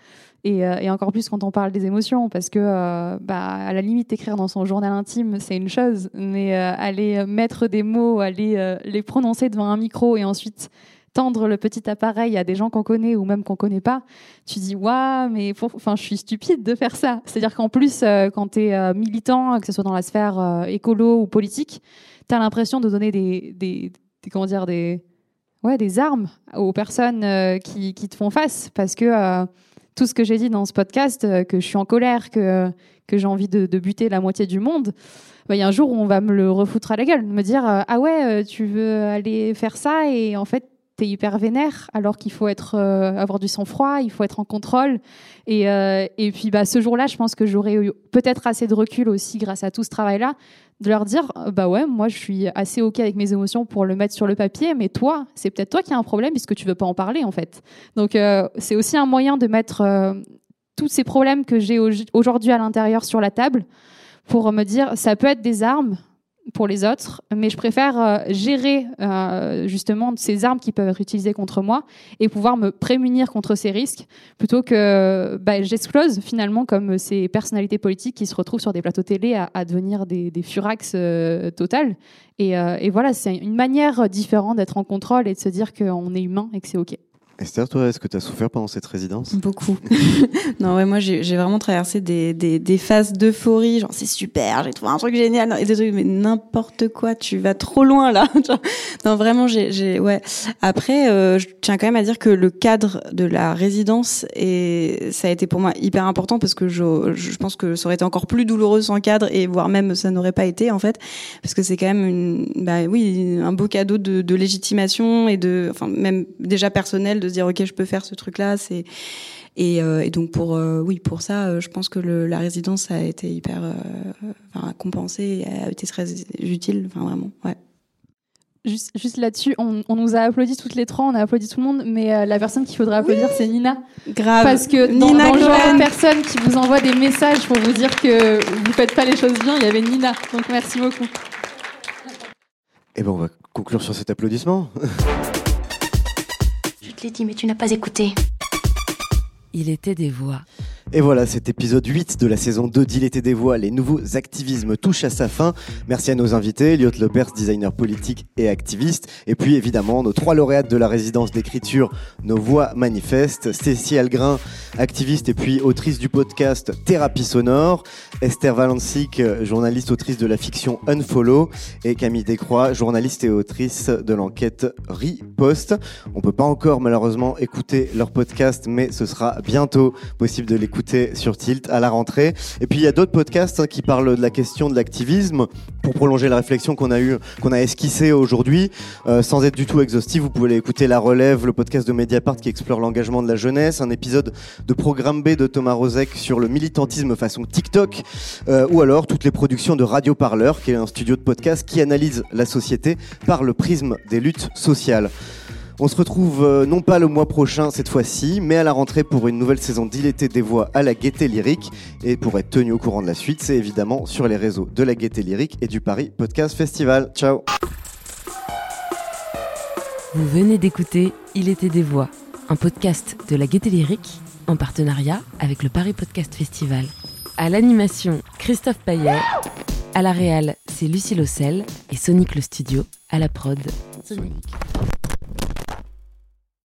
Et, euh, et encore plus quand on parle des émotions, parce que, euh, bah, à la limite, écrire dans son journal intime, c'est une chose, mais euh, aller mettre des mots, aller les prononcer devant un micro et ensuite tendre le petit appareil à des gens qu'on connaît ou même qu'on connaît pas, tu dis waouh, mais enfin, je suis stupide de faire ça. C'est-à-dire qu'en plus, quand tu es militant, que ce soit dans la sphère écolo ou politique, tu as l'impression de donner des, comment dire, des, ouais, des armes aux personnes qui, qui te font face parce que tout ce que j'ai dit dans ce podcast, euh, que je suis en colère, que, que j'ai envie de, buter la moitié du monde, bah, il y a un jour où on va me le refoutre à la gueule, me dire euh, ah ouais, euh, tu veux aller faire ça? Et en fait t'es hyper vénère alors qu'il faut être euh, avoir du sang-froid, il faut être en contrôle. Et, euh, et puis bah ce jour-là, je pense que j'aurais eu peut-être assez de recul aussi grâce à tout ce travail-là de leur dire euh, bah ouais moi je suis assez ok avec mes émotions pour le mettre sur le papier mais toi c'est peut-être toi qui as un problème puisque tu veux pas en parler en fait. Donc c'est aussi un moyen de mettre tous ces problèmes que j'ai au- aujourd'hui à l'intérieur sur la table pour me dire ça peut être des armes pour les autres, mais je préfère euh, gérer euh, justement ces armes qui peuvent être utilisées contre moi et pouvoir me prémunir contre ces risques plutôt que bah, j'explose finalement comme ces personnalités politiques qui se retrouvent sur des plateaux télé à, à devenir des, des furax euh, total. Et, euh, et voilà, c'est une manière différente d'être en contrôle et de se dire qu'on est humain et que c'est OK. Esther, toi, est-ce que tu as souffert pendant cette résidence? Beaucoup. non, ouais, moi, j'ai vraiment traversé des, des, des phases d'euphorie, genre c'est super, j'ai trouvé un truc génial, et des trucs, mais n'importe quoi, tu vas trop loin là. Non, vraiment, j'ai, j'ai, ouais. Après, euh, je tiens quand même à dire que le cadre de la résidence et ça a été pour moi hyper important parce que je, je pense que ça aurait été encore plus douloureux sans cadre et voire même ça n'aurait pas été en fait, parce que c'est quand même une, bah oui, un beau cadeau de, de légitimation et de, enfin même déjà personnel de se dire ok, je peux faire ce truc là, c'est et, euh, et donc pour euh, oui pour ça, euh, je pense que le, la résidence a été hyper euh, enfin, compensée, et a été très utile, enfin vraiment, ouais. Juste, juste là-dessus, on, on nous a applaudi toutes les trois, on a applaudi tout le monde, mais euh, la personne qu'il faudrait applaudir, c'est Nina. Grave. Parce que dans, Nina dans le genre Cohen. de personne qui vous envoie des messages pour vous dire que vous faites pas les choses bien, il y avait Nina. Donc merci beaucoup. Eh ben, on va conclure sur cet applaudissement. Te mais tu n'as pas écouté. Il était des voix. Et voilà, cet épisode 8 de la saison 2 d'Il était des voix, les nouveaux activismes touchent à sa fin. Merci à nos invités, Elliot Lepers, designer politique et activiste, et puis évidemment nos trois lauréates de la résidence d'écriture Nos voix manifestent, Stécie Algrin, activiste et puis autrice du podcast Thérapie sonore, Esther Valencic, journaliste autrice de la fiction Unfollow, et Camille Descroix, journaliste et autrice de l'enquête Riposte. On peut pas encore malheureusement écouter leur podcast, mais ce sera bientôt possible de l'écouter sur Tilt à la rentrée. Et puis il y a d'autres podcasts hein, qui parlent de la question de l'activisme pour prolonger la réflexion qu'on a eu, qu'on a esquissée aujourd'hui, euh, sans être du tout exhaustif. Vous pouvez écouter La Relève, le podcast de Mediapart qui explore l'engagement de la jeunesse, un épisode de Programme B de Thomas Rozek sur le militantisme façon TikTok, euh, ou alors toutes les productions de Radio Parleur, qui est un studio de podcast qui analyse la société par le prisme des luttes sociales. On se retrouve euh, non pas le mois prochain cette fois-ci, mais à la rentrée pour une nouvelle saison d'Il était des voix à la Gaieté Lyrique. Et pour être tenu au courant de la suite, c'est évidemment sur les réseaux de la Gaieté Lyrique et du Paris Podcast Festival. Ciao Vous venez d'écouter Il était des voix, un podcast de la Gaieté Lyrique en partenariat avec le Paris Podcast Festival. À l'animation, Christophe Paillet. À la réal, c'est Lucie Lossel et Sonic le Studio. À la prod, Sonic.